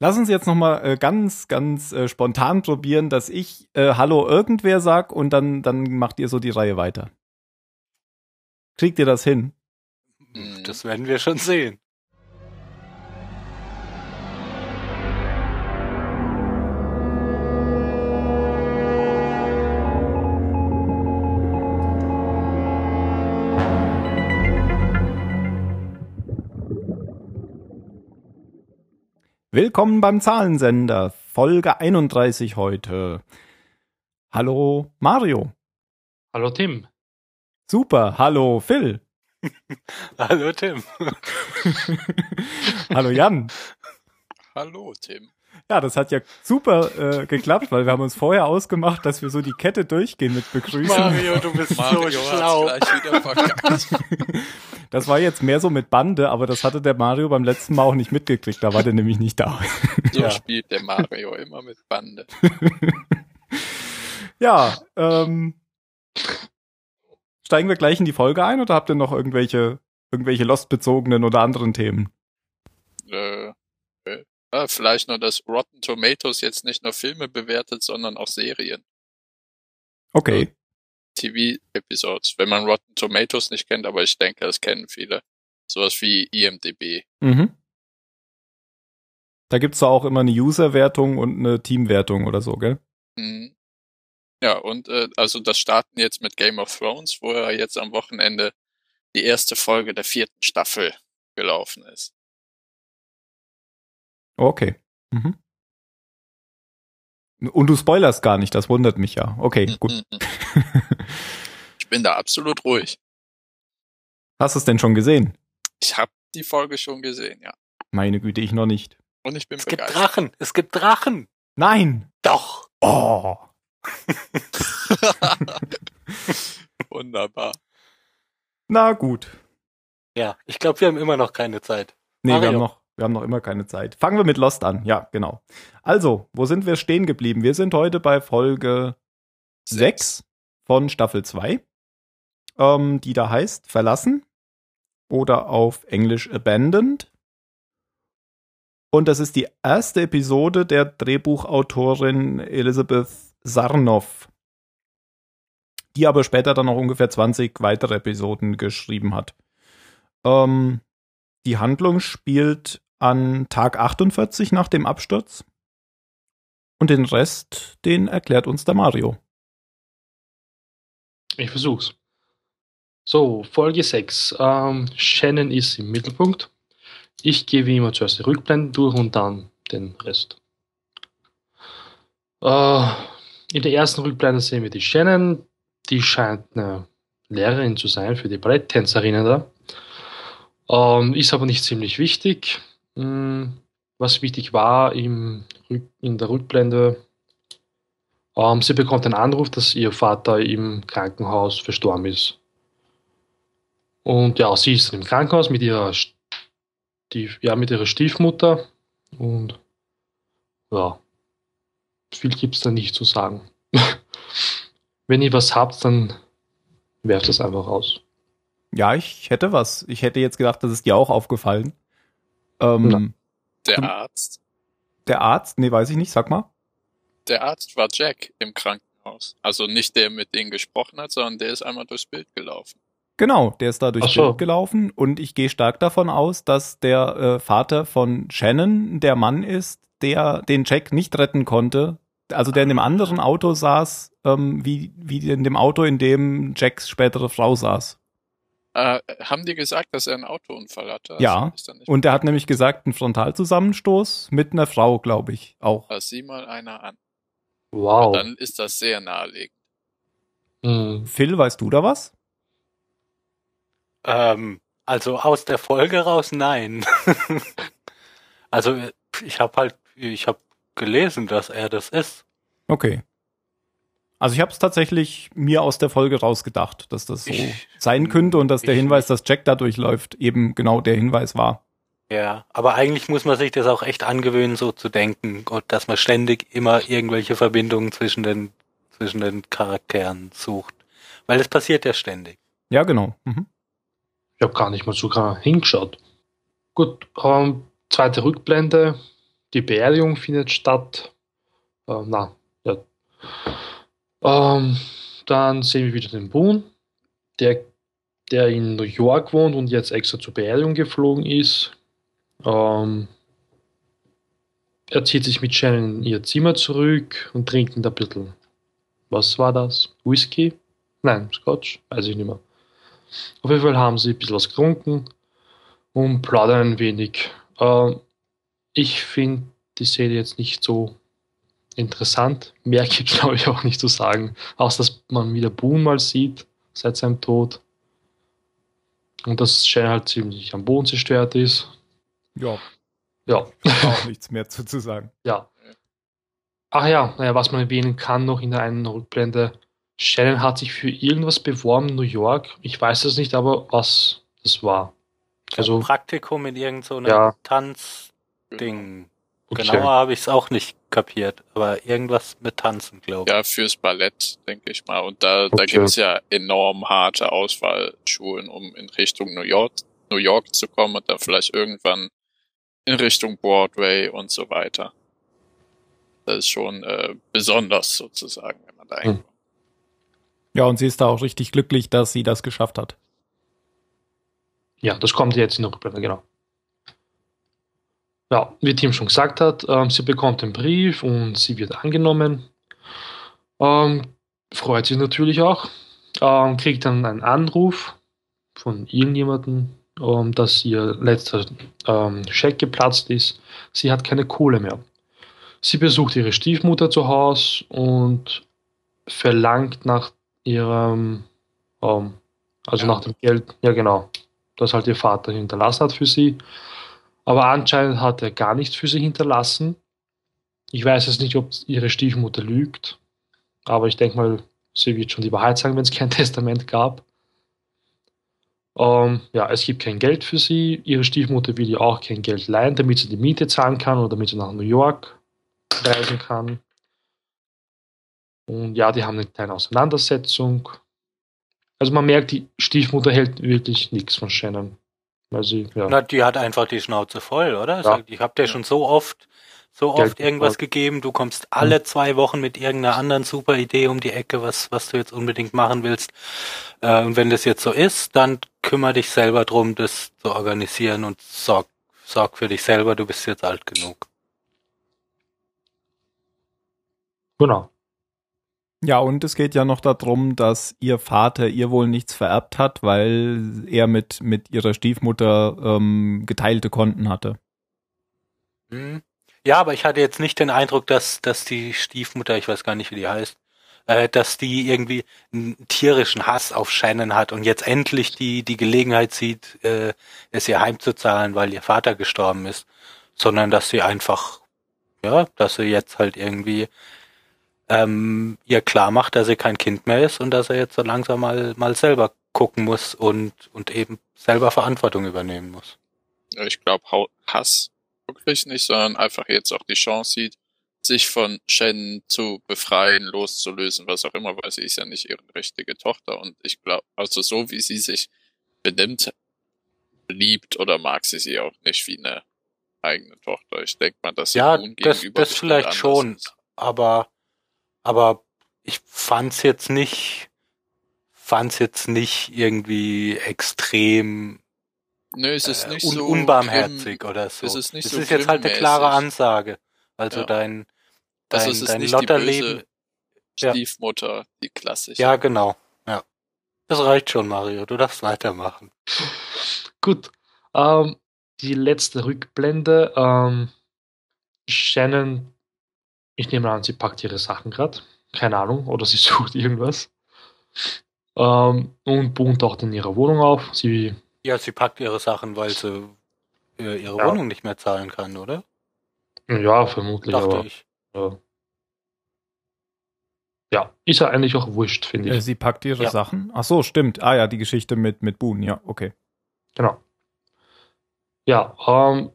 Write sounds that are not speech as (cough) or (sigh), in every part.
Lass uns jetzt noch mal äh, ganz, ganz äh, spontan probieren, dass ich äh, Hallo irgendwer sag und dann, dann macht ihr so die Reihe weiter. Kriegt ihr das hin? Hm, das werden wir schon sehen. Willkommen beim Zahlensender, Folge 31 heute. Hallo Mario. Hallo Tim. Super, hallo Phil. (laughs) hallo Tim. (laughs) hallo Jan. Hallo Tim. Ja, das hat ja super äh, geklappt, weil wir haben uns vorher ausgemacht, dass wir so die Kette durchgehen mit Begrüßung. Mario, du bist Mario so schlau. (laughs) das war jetzt mehr so mit Bande, aber das hatte der Mario beim letzten Mal auch nicht mitgekriegt, da war der nämlich nicht da. (laughs) So ja. spielt der Mario immer mit Bande. (laughs) ja, ähm, steigen wir gleich in die Folge ein oder habt ihr noch irgendwelche, irgendwelche Lost-bezogenen oder anderen Themen? Äh, ja, vielleicht nur, dass Rotten Tomatoes jetzt nicht nur Filme bewertet, sondern auch Serien. Okay. TV-Episodes. Wenn man Rotten Tomatoes nicht kennt, aber ich denke, das kennen viele. Sowas wie IMDB. Mhm. Da gibt's da auch immer eine User-Wertung und eine Team-Wertung oder so, gell? Mhm. Ja, und äh, also das starten jetzt mit Game of Thrones, wo ja jetzt am Wochenende die erste Folge der vierten Staffel gelaufen ist. Okay. Mhm. Und du spoilerst gar nicht, das wundert mich ja. Okay, mhm, gut. (laughs) Ich bin da absolut ruhig. Hast du es denn schon gesehen? Ich habe die Folge schon gesehen, ja. Meine Güte, ich noch nicht. Und ich bin Es begeistert. gibt Drachen, es gibt Drachen. Nein. Doch. Oh. (laughs) Wunderbar. Na gut. Ja, ich glaube, wir haben immer noch keine Zeit. Nee, Mario. wir haben noch wir haben noch immer keine Zeit. Fangen wir mit Lost an. Ja, genau. Also, wo sind wir stehen geblieben? Wir sind heute bei Folge 6 von Staffel 2, ähm, die da heißt Verlassen oder auf Englisch Abandoned. Und das ist die erste Episode der Drehbuchautorin Elizabeth Sarnoff, die aber später dann noch ungefähr 20 weitere Episoden geschrieben hat. Ähm, die Handlung spielt an Tag 48 nach dem Absturz. Und den Rest, den erklärt uns der Mario. Ich versuch's. So, Folge 6. Ähm, Shannon ist im Mittelpunkt. Ich gehe wie immer zuerst die Rückblenden durch und dann den Rest. Äh, in der ersten Rückblende sehen wir die Shannon. Die scheint eine Lehrerin zu sein für die Balletttänzerinnen da. Ähm, ist aber nicht ziemlich wichtig. Hm, was wichtig war im, in der Rückblende, ähm, sie bekommt einen Anruf, dass ihr Vater im Krankenhaus verstorben ist. Und ja, sie ist im Krankenhaus mit ihrer, Stief, ja, mit ihrer Stiefmutter. Und ja, viel gibt es da nicht zu sagen. (laughs) Wenn ihr was habt, dann werft es einfach aus. Ja, ich hätte was. Ich hätte jetzt gedacht, das ist dir auch aufgefallen. Ähm, der Arzt. Der Arzt? Nee, weiß ich nicht, sag mal. Der Arzt war Jack im Krankenhaus. Also nicht der, mit denen gesprochen hat, sondern der ist einmal durchs Bild gelaufen. Genau, der ist da durchs so. Bild gelaufen und ich gehe stark davon aus, dass der äh, Vater von Shannon der Mann ist, der den Jack nicht retten konnte. Also der in dem anderen Auto saß, ähm, wie, wie in dem Auto, in dem Jacks spätere Frau saß. Äh, haben die gesagt, dass er einen Autounfall hatte? Also ja, und er hat nämlich gesagt, einen Frontalzusammenstoß mit einer Frau, glaube ich, auch. Also sieh mal einer an. Wow. Und dann ist das sehr naheliegend. Mhm. Phil, weißt du da was? Ähm, also aus der Folge raus, nein. (laughs) also ich habe halt, ich habe gelesen, dass er das ist. Okay. Also ich habe es tatsächlich mir aus der Folge rausgedacht, dass das so ich, sein könnte und dass der Hinweis, dass Jack da durchläuft, eben genau der Hinweis war. Ja, aber eigentlich muss man sich das auch echt angewöhnen, so zu denken und dass man ständig immer irgendwelche Verbindungen zwischen den zwischen den Charakteren sucht, weil das passiert ja ständig. Ja, genau. Mhm. Ich habe gar nicht mal sogar hingeschaut. Gut, ähm, zweite Rückblende. die Beerdigung findet statt. Ähm, na, ja. Ähm, dann sehen wir wieder den Boone, der, der in New York wohnt und jetzt extra zur Beerdigung geflogen ist. Ähm, er zieht sich mit Shannon in ihr Zimmer zurück und trinkt ein bisschen. Was war das? Whisky? Nein, Scotch? Weiß ich nicht mehr. Auf jeden Fall haben sie ein bisschen was getrunken und plaudern ein wenig. Ähm, ich finde die Serie jetzt nicht so interessant. Mehr gibt (laughs) glaube ich auch nicht zu sagen, außer dass man wieder Boone mal sieht seit seinem Tod. Und dass Shannon halt ziemlich am Boden zerstört ist. Ja. Ja. Auch (laughs) nichts mehr zu, zu sagen. Ja. Ach ja, naja, was man erwähnen kann noch in der einen Rückblende. Shannon hat sich für irgendwas beworben in New York. Ich weiß es nicht, aber was das war. Also Praktikum in irgendeinem so Ja. Tanzding. Okay. Genauer habe ich es auch nicht kapiert, aber irgendwas mit Tanzen, glaube ich. Ja, fürs Ballett, denke ich mal. Und da, da Okay. gibt's ja enorm harte Auswahlschulen, um in Richtung New York, New York zu kommen und dann vielleicht irgendwann in Richtung Broadway und so weiter. Das ist schon äh, besonders sozusagen, wenn man da Hm. hinkommt. Ja, und sie ist da auch richtig glücklich, dass sie das geschafft hat. Ja, das kommt jetzt in der Rückblende, genau. Ja, wie Tim schon gesagt hat, ähm, sie bekommt den Brief und sie wird angenommen. Ähm, freut sich natürlich auch. Ähm, kriegt dann einen Anruf von irgendjemandem, ähm, dass ihr letzter ähm, Scheck geplatzt ist. Sie hat keine Kohle mehr. Sie besucht ihre Stiefmutter zu Hause und verlangt nach ihrem, ähm, also Ja. nach dem Geld, ja genau, das halt ihr Vater hinterlassen hat für sie. Aber anscheinend hat er gar nichts für sie hinterlassen. Ich weiß jetzt nicht, ob ihre Stiefmutter lügt, aber ich denke mal, sie wird schon die Wahrheit sagen, wenn es kein (laughs) Testament gab. Ähm, ja, es gibt kein Geld für sie. Ihre Stiefmutter will ihr auch kein Geld leihen, damit sie die Miete zahlen kann oder damit sie nach New York reisen kann. Und ja, die haben eine kleine Auseinandersetzung. Also man merkt, die Stiefmutter hält wirklich nichts von Shannon. Weil sie, ja. Na, die hat einfach die Schnauze voll, oder? Ja. Ich hab dir schon so oft, so Geld oft irgendwas bezahlt. gegeben. Du kommst alle zwei Wochen mit irgendeiner anderen super Idee um die Ecke, was, was du jetzt unbedingt machen willst. Äh, und wenn das jetzt so ist, dann kümmere dich selber drum, das zu organisieren und sorg, sorg für dich selber. Du bist jetzt alt genug. Genau. Ja, und es geht ja noch darum, dass ihr Vater ihr wohl nichts vererbt hat, weil er mit, mit ihrer Stiefmutter ähm, geteilte Konten hatte. Hm. Ja, aber ich hatte jetzt nicht den Eindruck, dass, dass die Stiefmutter, ich weiß gar nicht, wie die heißt, äh, dass die irgendwie einen tierischen Hass auf Shannon hat und jetzt endlich die, die Gelegenheit sieht, äh, es ihr heimzuzahlen, weil ihr Vater gestorben ist, sondern dass sie einfach, ja, dass sie jetzt halt irgendwie ähm, ihr klar macht, dass sie kein Kind mehr ist und dass er jetzt so langsam mal, mal selber gucken muss und, und eben selber Verantwortung übernehmen muss. Ich glaube, Hass wirklich nicht, sondern einfach jetzt auch die Chance sieht, sich von Shannon zu befreien, loszulösen, was auch immer, weil sie ist ja nicht ihre richtige Tochter. Und ich glaube, also so wie sie sich benimmt, liebt oder mag sie sie auch nicht wie eine eigene Tochter. Ich denke mal, dass sie Ja, das, gegenüber das vielleicht schon, ist. aber, aber ich fand's jetzt nicht, fand's jetzt nicht irgendwie extrem Nö, es ist äh, nicht un so unbarmherzig grimm. oder so. es ist nicht das so ist jetzt halt eine klare. Ansage. Also Ja. dein, dein, Also es ist dein nicht die Lotterleben. Ja. Stiefmutter, die klassische. Ja, genau. Ja. Das reicht schon, Mario. Du darfst weitermachen. Gut. Ähm, die letzte Rückblende. Ähm, Shannon, ich nehme an, sie packt ihre Sachen gerade. Keine Ahnung. Oder sie (laughs) sucht irgendwas. Ähm, und Boone taucht in ihrer Wohnung auf. Sie, Ja, sie packt ihre Sachen, weil sie äh, ihre Ja. Wohnung nicht mehr zahlen kann, oder? ja, vermutlich, Dachte aber ich. ja. ja, ist ja eigentlich auch wurscht, finde Äh, ich. sie packt ihre Ja. Sachen. Ach so, stimmt. Ah ja, die Geschichte mit, mit Boone. Ja, okay. Genau. Ja, ähm,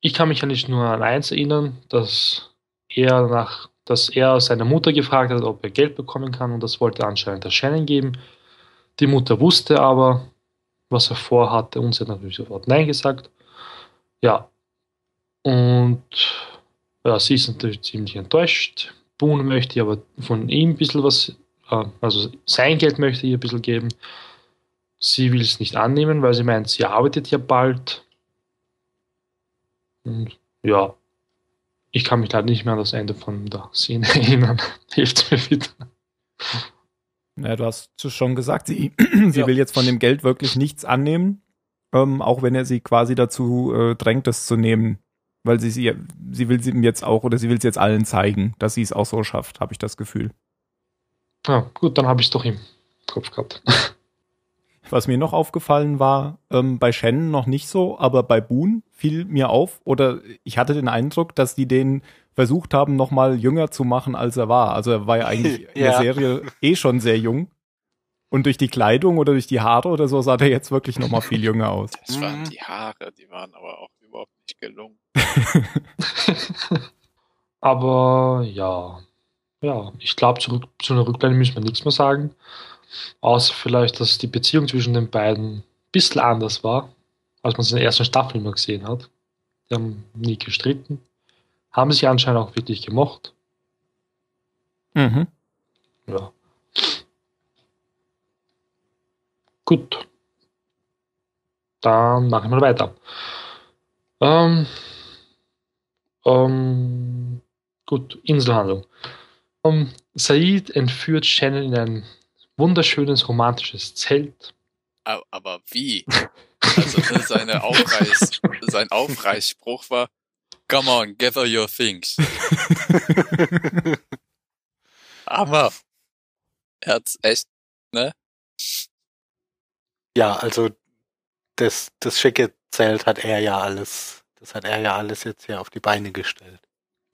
ich kann mich ja nicht nur an eins erinnern, dass er nach, dass er seine Mutter gefragt hat, ob er Geld bekommen kann und das wollte anscheinend der Shannon geben. Die Mutter wusste aber, was er vorhatte und sie hat natürlich sofort Nein gesagt. Ja. Und Ja, sie ist natürlich ziemlich enttäuscht. Boone möchte aber von ihm ein bisschen was, äh, also sein Geld möchte ihr ein bisschen geben. Sie will es nicht annehmen, weil sie meint, sie arbeitet ja bald. Und ja, ich kann mich leider nicht mehr an das Ende von der Szene (laughs) erinnern. Hilft mir wieder. Ja, du hast es schon gesagt, sie, (clears throat) sie Ja. will jetzt von dem Geld wirklich nichts annehmen, ähm, auch wenn er sie quasi dazu äh, drängt, es zu nehmen. Weil sie, sie, sie will es ihm jetzt auch, oder sie will es jetzt allen zeigen, dass sie es auch so schafft, habe ich das Gefühl. Ja, gut, dann habe ich es doch im Kopf gehabt. (laughs) Was mir noch aufgefallen war, ähm, bei Shannon noch nicht so, aber bei Boone fiel mir auf, oder ich hatte den Eindruck, dass die den versucht haben, noch mal jünger zu machen, als er war. Also er war ja eigentlich (laughs) in der Ja. Serie eh schon sehr jung. Und durch die Kleidung oder durch die Haare oder so sah der jetzt wirklich noch mal viel jünger aus. Das waren Mhm. die Haare, die waren aber auch überhaupt nicht gelungen. (laughs) Aber ja, ja, ich glaube, zu, zu einer Rückblende müssen wir nichts mehr sagen. Außer vielleicht, dass die Beziehung zwischen den beiden ein bisschen anders war, als man es in der ersten Staffel immer gesehen hat. Die haben nie gestritten. Haben sich anscheinend auch wirklich gemocht. Mhm. Ja. Gut. Dann machen wir weiter. Ähm, ähm, gut, Inselhandlung. Ähm, Said entführt Shannon in ein wunderschönes romantisches Zelt. Aber wie? Also ne, seine Aufreiß, (laughs) sein Aufreißspruch war, Come on, gather your things. Aber er hat's echt, ne? Ja, also das, das schicke Zelt hat er ja alles, das hat er ja alles jetzt hier auf die Beine gestellt.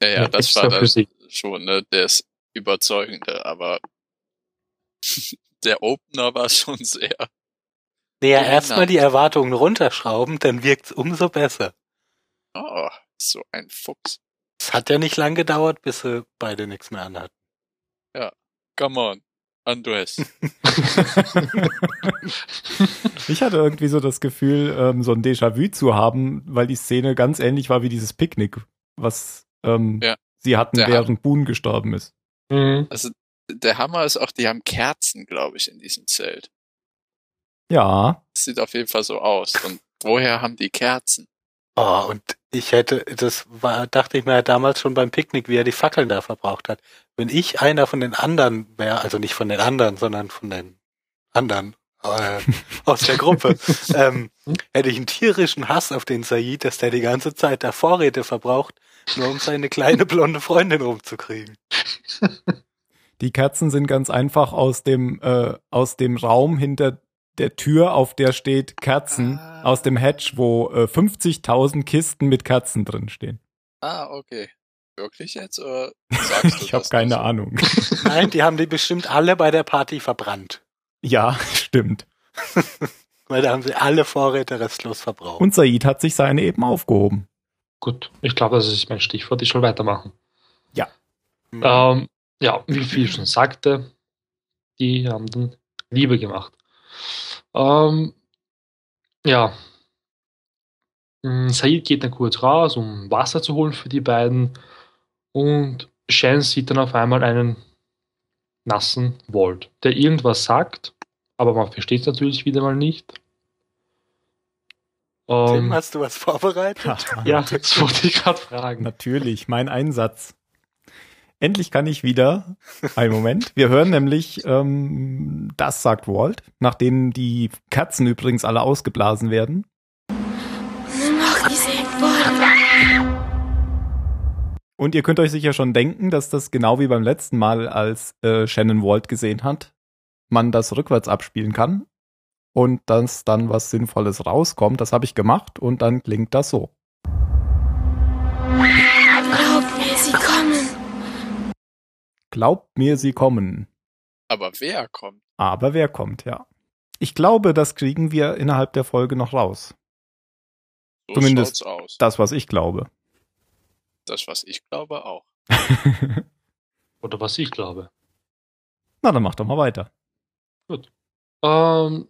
Ja, ja, das war das sie. schon, ne? Ist überzeugende, aber der Opener war schon sehr. Naja, Ja, erstmal die Erwartungen runterschrauben, dann wirkt's umso besser. Oh, so ein Fuchs. Es hat ja nicht lang gedauert, bis sie beide nichts mehr anhatten. Come on, undress. (laughs) (laughs) Ich hatte irgendwie so das Gefühl, ähm, so ein Déjà-vu zu haben, weil die Szene ganz ähnlich war wie dieses Picknick, was ähm, Ja. sie hatten, Der während Boone gestorben ist. Mhm. Also der Hammer ist auch, die haben Kerzen, glaube ich, in diesem Zelt. Ja, Das sieht auf jeden Fall so aus. Und woher haben die Kerzen? Oh, und ich hätte, das war, dachte ich mir ja damals schon beim Picknick, wie er die Fackeln da verbraucht hat. Wenn ich einer von den anderen wäre, also nicht von den anderen, sondern von den anderen äh, aus der Gruppe, (laughs) ähm, hätte ich einen tierischen Hass auf den Said, dass der die ganze Zeit da Vorräte verbraucht, nur um seine kleine blonde Freundin rumzukriegen. (laughs) die Kerzen sind ganz einfach aus dem, äh, aus dem Raum hinter der Tür, auf der steht Kerzen, Ah. aus dem Hatch, wo äh, 50.000 Kisten mit Kerzen drin stehen. Ah, okay. Wirklich jetzt? Oder (laughs) sagst du Ich habe keine so? Ahnung. (laughs) Nein, die haben die bestimmt alle bei der Party verbrannt. ja, (laughs) stimmt. Weil da haben sie alle Vorräte restlos verbraucht. Und Said hat sich seine eben aufgehoben. Gut, ich glaube, das ist mein Stichwort. Ich soll weitermachen. Hm. Ähm, ja, wie viel schon sagte, die haben dann Liebe gemacht. Ähm, ja. Mm, Said geht dann kurz raus, um Wasser zu holen für die beiden. Und Shan sieht dann auf einmal einen nassen Walt, der irgendwas sagt, aber man versteht es natürlich wieder mal nicht. Tim, Ähm, hast du was vorbereitet? (laughs) ja, (laughs) das wollte ich gerade fragen. Natürlich, mein Einsatz. Endlich kann ich wieder. Ein Moment. Wir hören nämlich, ähm, das sagt Walt, nachdem die Kerzen übrigens alle ausgeblasen werden. Und ihr könnt euch sicher schon denken, dass das genau wie beim letzten Mal, als äh, Shannon Walt gesehen hat, man das rückwärts abspielen kann und dass dann was Sinnvolles rauskommt. Das habe ich gemacht und dann klingt das so. Glaubt mir, sie kommen. Aber wer kommt? Aber wer kommt, ja. Ich glaube, das kriegen wir innerhalb der Folge noch raus. So Zumindest aus. Das, was ich glaube. Das, was ich glaube, auch. (laughs) Oder was ich glaube. Na, dann mach doch mal weiter. Ähm,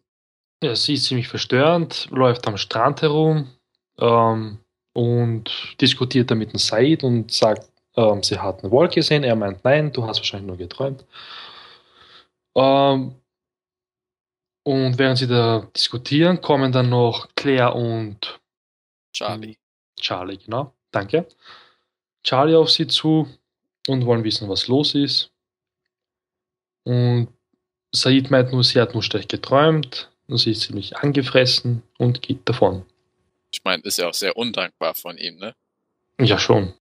ja, sie ist ziemlich verstörend, läuft am Strand herum ähm, und diskutiert dann mit dem Said und sagt, ähm, sie hat eine Wolke gesehen. Er meint, nein, du hast wahrscheinlich nur geträumt. Ähm, und während sie da diskutieren, kommen dann noch Claire und Charlie. Charlie, genau. Danke. Charlie auf sie zu und wollen wissen, was los ist. Und Said meint nur, sie hat nur schlecht geträumt und sie ist ziemlich angefressen und geht davon. Ich meine, ist ja auch sehr undankbar von ihm, ne? Ja, schon.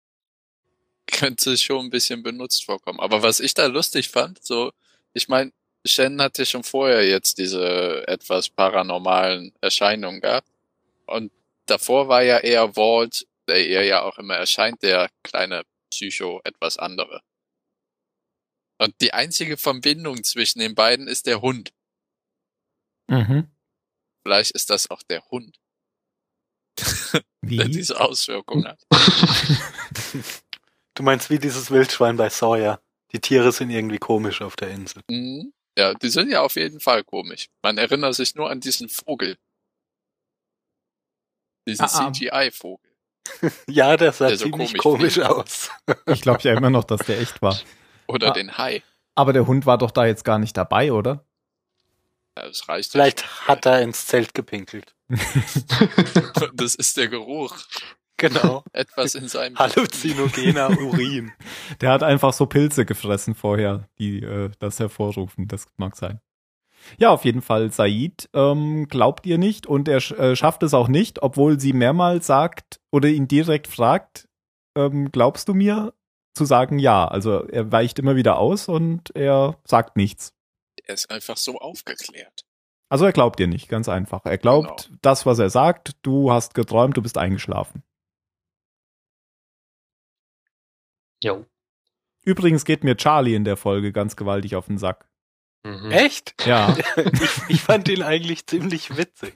Könnte schon ein bisschen benutzt vorkommen. Aber was ich da lustig fand, so, ich meine, Shen hatte schon vorher jetzt diese etwas paranormalen Erscheinungen gehabt. Und davor war ja eher Walt, der ihr ja auch immer erscheint, der kleine Psycho, etwas andere. Und die einzige Verbindung zwischen den beiden ist der Hund. Mhm. Vielleicht ist das auch der Hund, (laughs) der Wie? diese Auswirkungen hat. (laughs) Du meinst wie dieses Wildschwein bei Sawyer. Die Tiere sind irgendwie komisch auf der Insel. Mhm. Ja, die sind ja auf jeden Fall komisch. Man erinnert sich nur an diesen Vogel. Diesen Ah, ah. CGI-Vogel. (laughs) Ja, der sah Der so ziemlich komisch komisch aus. (laughs) Ich glaube ja immer noch, dass der echt war. Oder Ah. den Hai. Aber der Hund war doch da jetzt gar nicht dabei, oder? Ja, das reicht. Vielleicht hat er ins Zelt gepinkelt. (laughs) Das ist der Geruch. Genau. (laughs) Etwas in seinem. Halluzinogener (laughs) Urin. Der hat einfach so Pilze gefressen vorher, die äh, das hervorrufen. Das mag sein. Ja, auf jeden Fall, Said ähm, glaubt ihr nicht und er sch äh, schafft es auch nicht, obwohl sie mehrmals sagt oder ihn direkt fragt, ähm, glaubst du mir? Zu sagen ja. Also er weicht immer wieder aus und er sagt nichts. Er ist einfach so aufgeklärt. Also er glaubt ihr nicht, ganz einfach. Er glaubt Genau. das, was er sagt. Du hast geträumt, du bist eingeschlafen. Jo. Übrigens geht mir Charlie in der Folge ganz gewaltig auf den Sack. Mhm. Echt? Ja. (laughs) (laughs) Ich, ich fand ihn eigentlich ziemlich witzig.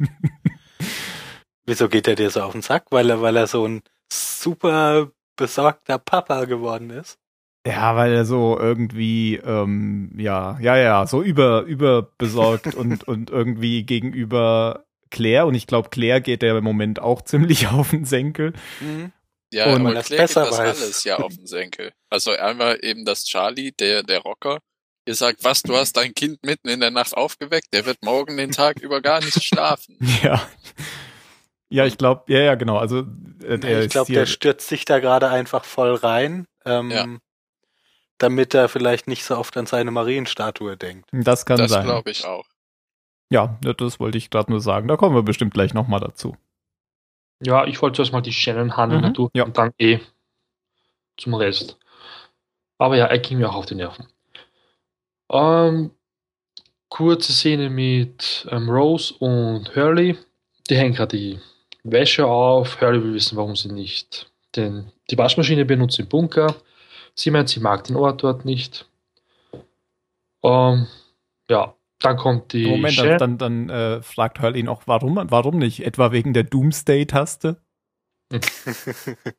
(laughs) Wieso geht er dir so auf den Sack? Weil er, weil er so ein super besorgter Papa geworden ist. Ja, weil er so irgendwie, ähm, ja, ja, ja, so über, überbesorgt und, und irgendwie gegenüber Claire, und ich glaube, Claire geht der im Moment auch ziemlich auf den Senkel. Ja, Und- aber geht besser das weiß. alles ja auf den Senkel. Also einmal eben das Charlie, der, der Rocker, ihr sagt, was, du hast dein Kind mitten in der Nacht aufgeweckt, der wird morgen den Tag über gar nicht schlafen. (laughs) Ja. Ja, ich glaube, ja, ja, genau. Also äh, der ich glaube, der stürzt sich da gerade einfach voll rein, ähm, Ja. damit er vielleicht nicht so oft an seine Marienstatue denkt. das kann das sein. glaube ich auch. Ja, das wollte ich gerade nur sagen. Da kommen wir bestimmt gleich nochmal dazu. Ja, ich wollte zuerst mal die Shannon handeln Mhm, ja. und dann eh zum Rest. Aber ja, er ging mir auch auf die Nerven. Ähm, kurze Szene mit ähm, Rose und Hurley. Die hängen gerade die Wäsche auf. Hurley will wissen, warum sie nicht den, die Waschmaschine benutzt im Bunker. Sie meint, sie mag den Ort dort nicht. Ähm, ja, dann kommt die Moment, Shan- dann, dann äh, fragt Hurley ihn auch, warum, warum nicht? Etwa wegen der Doomsday-Taste? (laughs)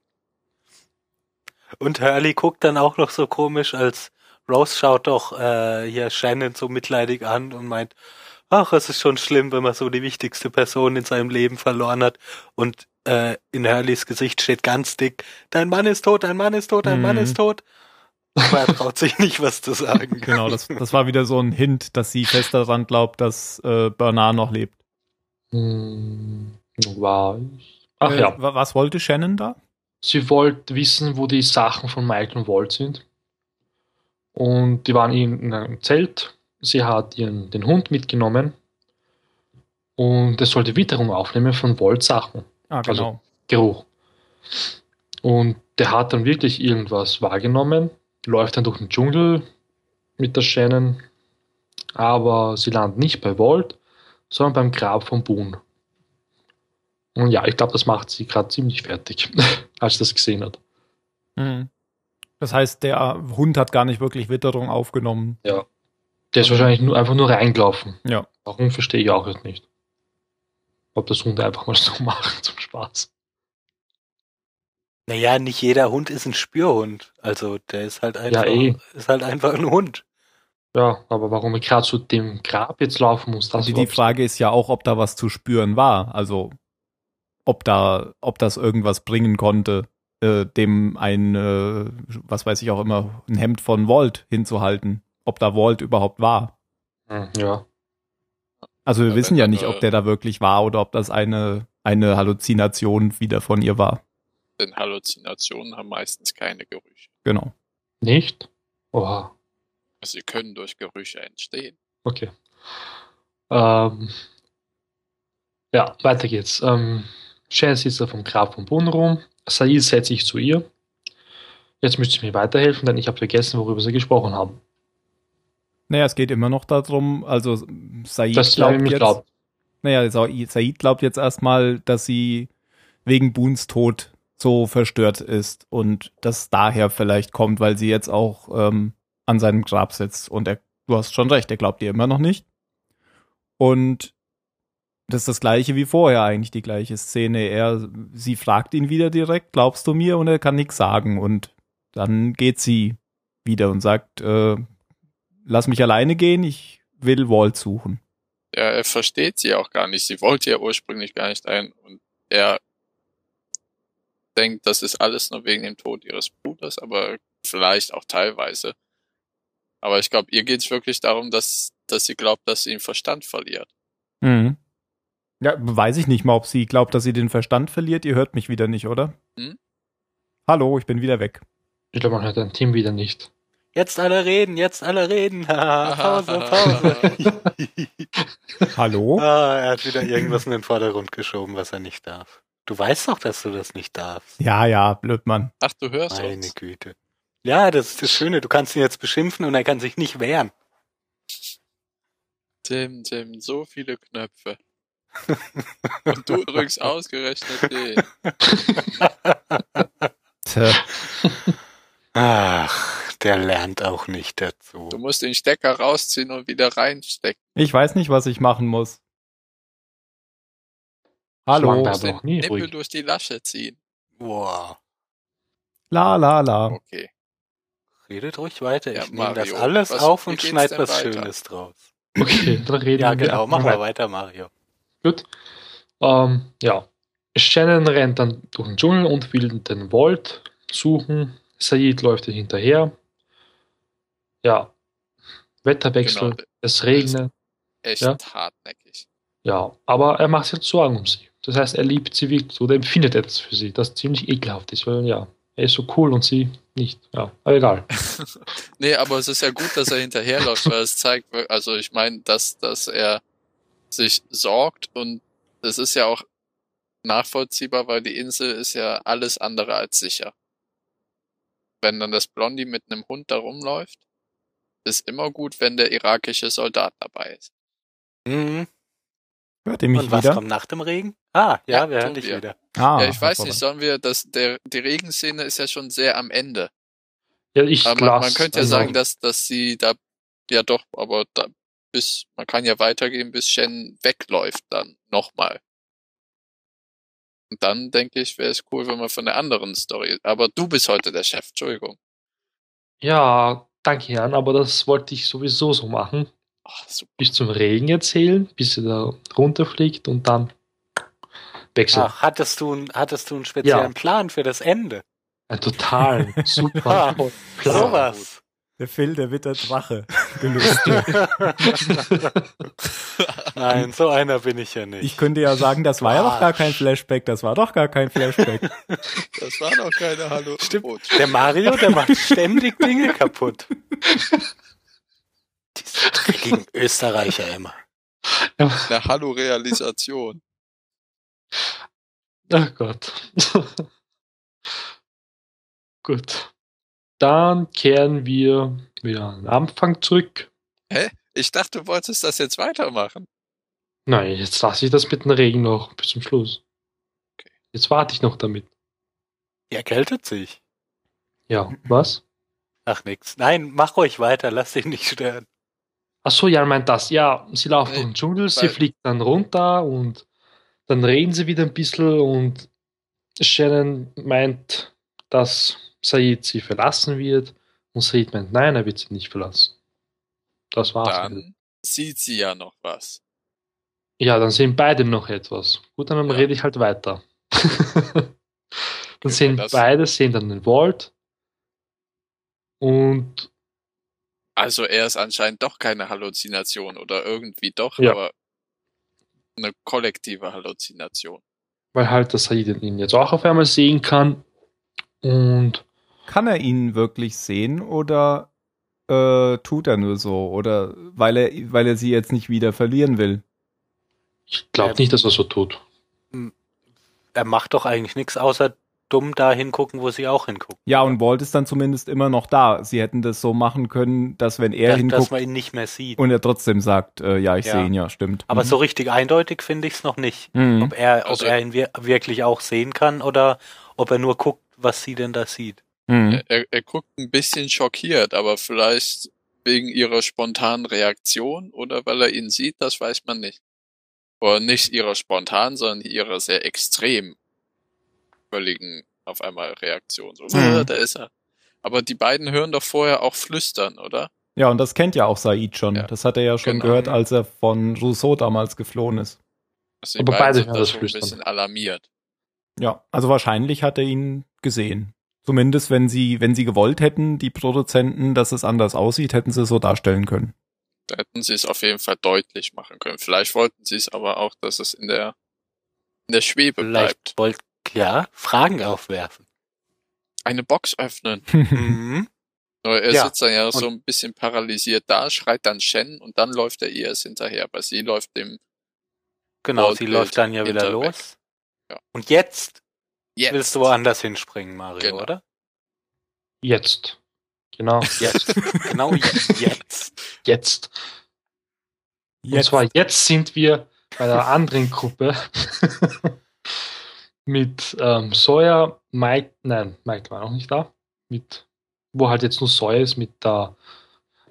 Und Hurley guckt dann auch noch so komisch, als Rose schaut doch äh, hier Shannon so mitleidig an und meint, ach, es ist schon schlimm, wenn man so die wichtigste Person in seinem Leben verloren hat. Und äh, in Hurleys Gesicht steht ganz dick, dein Mann ist tot, dein Mann ist tot, dein Mann Mhm. ist tot. Aber er traut sich nicht, was zu sagen. Genau, das, das war wieder so ein Hint, dass sie fest daran glaubt, dass äh, Bernard noch lebt. Hm, war ich. Ach Äh, ja. wa- Was wollte Shannon da? Sie wollte wissen, wo die Sachen von Michael und Walt sind. Und die waren in, in einem Zelt. Sie hat ihren, den Hund mitgenommen. Und er sollte Witterung aufnehmen von Volts Sachen. Ah, Also- genau. Geruch. Und der hat dann wirklich irgendwas wahrgenommen, läuft dann durch den Dschungel mit der Shannon. Aber sie landet nicht bei Walt, sondern beim Grab von Boone. Und ja, ich glaube, das macht sie gerade ziemlich fertig, (laughs) als sie das gesehen hat. Mhm. Das heißt, der Hund hat gar nicht wirklich Witterung aufgenommen. Der ist wahrscheinlich nur, einfach nur reingelaufen. Ja. Warum verstehe ich auch jetzt nicht. Ob das Hunde einfach mal so (laughs) machen zum Spaß. Naja, nicht jeder Hund ist ein Spürhund. Also der ist halt einfach, eh. ist halt einfach ein Hund. Ja, aber warum ich gerade zu dem Grab jetzt laufen muss, das Die, die Frage ist ja auch, ob da was zu spüren war. Also ob da, ob das irgendwas bringen konnte. äh, dem ein, äh, was weiß ich auch immer, ein Hemd von Walt hinzuhalten, ob da Walt überhaupt war. Hm, Ja. Also wir Ja, wissen ja nicht, äh, ob der da wirklich war oder ob das eine, eine Halluzination wieder von ihr war. Denn Halluzinationen haben meistens keine Gerüche. Genau. Nicht? Oha. Also sie können durch Gerüche entstehen. Okay. Ähm, ja, weiter geht's. Ähm, Shannon sitzt da vom Grab vom Boden rum. Said setzt sich zu ihr. Jetzt müsst ihr mir weiterhelfen, denn ich habe vergessen, worüber sie gesprochen haben. Naja, es geht immer noch darum, also Said sie glaubt jetzt, glaubt. naja, Sa- Said glaubt jetzt erstmal, dass sie wegen Boons Tod so verstört ist und das daher vielleicht kommt, weil sie jetzt auch ähm, an seinem Grab sitzt. Und er, du hast schon recht, er glaubt ihr immer noch nicht. Und das ist das gleiche wie vorher eigentlich, die gleiche Szene. Er, sie fragt ihn wieder direkt, glaubst du mir? Und er kann nichts sagen. Und dann geht sie wieder und sagt, äh, lass mich alleine gehen, ich will Walt suchen. Ja, er versteht sie auch gar nicht. Sie wollte ja ursprünglich gar nicht ein und er denkt, das ist alles nur wegen dem Tod ihres Bruders, aber vielleicht auch teilweise. Aber ich glaube, ihr geht es wirklich darum, dass, dass sie glaubt, dass sie den Verstand verliert. Mhm. Ja, weiß ich nicht mal, ob sie glaubt, dass sie den Verstand verliert. Ihr hört mich wieder nicht, oder? Hm? Hallo, ich bin wieder weg. Ich glaube, man hört ein Team wieder nicht. Jetzt alle reden, jetzt alle reden. (laughs) Pause, (laughs) Pause. Hallo? ah, er hat wieder irgendwas in den Vordergrund geschoben, was er nicht darf. Du weißt doch, dass du das nicht darfst. Ja, ja, Blödmann. Ach, du hörst Meine uns. Güte. Ja, das ist das Schöne. Du kannst ihn jetzt beschimpfen und er kann sich nicht wehren. Tim, Tim, so viele Knöpfe. und du drückst ausgerechnet den. (laughs) Ach, der lernt auch nicht dazu. Du musst den Stecker rausziehen und wieder reinstecken. ich weiß nicht, was ich machen muss. Hallo? Auch nie Nippel ruhig. durch die Lasche ziehen. Wow. La, la, la. Okay. Redet ruhig weiter. Ja, ich nehme das Mario, alles was- auf und geht's schneid denn was weiter? Schönes draus. Okay, (laughs) dann reden Ja, wir. genau. Mach mal weiter. Mario. Gut. Ähm, ja. Shannon rennt dann durch den Dschungel und will den Wald suchen. Said läuft ihr hinterher. Ja. Wetterwechsel, Genau. es regnet. Echt Ja. hartnäckig. Ja, aber er macht sich jetzt Sorgen um sie. Das heißt, er liebt sie wirklich oder empfindet etwas für sie, das ziemlich ekelhaft ist, weil ja, er ist so cool und sie nicht. Ja, aber egal. (laughs) Nee, aber es ist ja gut, dass er hinterherläuft, weil es zeigt, also ich meine, dass, dass er sich sorgt und das ist ja auch nachvollziehbar, weil die Insel ist ja alles andere als sicher. Wenn dann das Blondie mit einem Hund da rumläuft, ist immer gut, wenn der irakische Soldat dabei ist. Mhm. Hört ihr mich Und was wieder? kommt nach dem Regen? Ah, ja, Ja, wir hören dich wir. wieder. Ah, ja, ich weiß nicht, sollen wir, dass der, die Regenszene ist ja schon sehr am Ende. Ja, ich Aber man, man könnte ja also, sagen, dass, dass sie da, ja doch, aber da, bis, man kann ja weitergehen, bis Shen wegläuft dann nochmal. Und dann denke ich, wäre es cool, wenn man von der anderen Story, aber du bist heute der Chef, Entschuldigung. Ja, danke Jan, aber das wollte ich sowieso so machen. Ach. Bis zum Regen erzählen, bis er da runterfliegt und dann wechseln. Ach, hattest du, einen- hattest du einen speziellen Ja. Plan für das Ende? Ein total (laughs) super Ah, Plan. Sowas. Der Phil, der wird der Drache. (laughs) Gelöst. (laughs) Nein, so einer bin ich ja nicht. ich könnte ja sagen, das war ja doch gar kein. Flashback, das war doch gar kein Flashback. Das war doch keine Hallo. Stimmt. Der Mario, der macht ständig Dinge kaputt. Diese dreckigen Österreicher immer. Eine Hallo-Realisation. Ach Gott. Gut. Dann kehren wir wieder an den Anfang zurück. Ich dachte, du wolltest das jetzt weitermachen. Nein, jetzt lasse ich das mit dem Regen noch bis zum Schluss. Okay. Jetzt warte ich noch damit. Er erkältet sich. Ja, was? Ach nix. Nein, mach ruhig weiter, lass dich nicht stören. Ach so, ja, meint das. Ja, sie laufen Nee, durch den Dschungel, sie fliegt dann runter und dann reden sie wieder ein bisschen und Shannon meint, dass Said sie verlassen wird und Said meint, nein, er wird sie nicht verlassen. Das war's. Dann sieht sie ja noch was. Ja, dann sehen beide noch etwas. Gut, dann Ja. rede ich halt weiter. (laughs) Dann sehen das- beide sehen dann den Vault. Und Also er ist anscheinend doch keine Halluzination oder irgendwie doch, Ja. aber eine kollektive Halluzination. weil halt der Said ihn jetzt auch auf einmal sehen kann. Und Kann er ihn wirklich sehen oder äh, tut er nur so? Oder weil er, weil er sie jetzt nicht wieder verlieren will? ich glaube nicht, dass er so tut. Er macht doch eigentlich nichts außer dumm da hingucken, wo sie auch hingucken. Ja, und Walt ist dann zumindest immer noch da. Sie hätten das so machen können, dass wenn er dass, dass hinguckt man ihn nicht mehr sieht. und er trotzdem sagt, äh, ja, ich Ja. sehe ihn, ja, stimmt. Aber Mhm. so richtig eindeutig finde ich es noch nicht. Mhm. Ob er, Also- ob er ihn wir wirklich auch sehen kann oder ob er nur guckt, was sie denn da sieht. Mhm. Er, er guckt ein bisschen schockiert, aber vielleicht wegen ihrer spontanen Reaktion oder weil er ihn sieht, das weiß man nicht. Oder nicht ihrer spontanen, sondern ihrer sehr extrem völligen auf einmal Reaktion. So, Mhm. "Äh, da ist er. Aber die beiden hören doch vorher auch flüstern, oder? Ja, und das kennt ja auch Said schon. Ja. Das hat er ja schon Genau. gehört, als er von Rousseau damals geflohen ist. Also die Aber beiden beide sind das schon ein Flüstern. bisschen alarmiert. Ja, also wahrscheinlich hat er ihn gesehen. Zumindest wenn sie, wenn sie gewollt hätten, die Produzenten, dass es anders aussieht, hätten sie es so darstellen können. Da hätten sie es auf jeden Fall deutlich machen können. Vielleicht wollten sie es aber auch, dass es in der, in der Schwebe Vielleicht bleibt. wollt, ja, Fragen aufwerfen. Eine Box öffnen. (laughs) Mhm. Er Ja, sitzt dann ja und- so ein bisschen paralysiert da, schreit dann Shen und dann läuft er ihr erst hinterher, aber sie läuft dem Genau, sie Wortbild läuft dann ja wieder los. Ja. Und jetzt, Jetzt. willst du woanders hinspringen, Mario, Genau. oder? Jetzt. Genau, Jetzt. (laughs) genau jetzt. jetzt. Und zwar jetzt sind wir bei der (laughs) anderen Gruppe mit ähm, Sawyer, Mike, nein, Mike war noch nicht da, mit, wo halt jetzt nur Sawyer ist, mit der,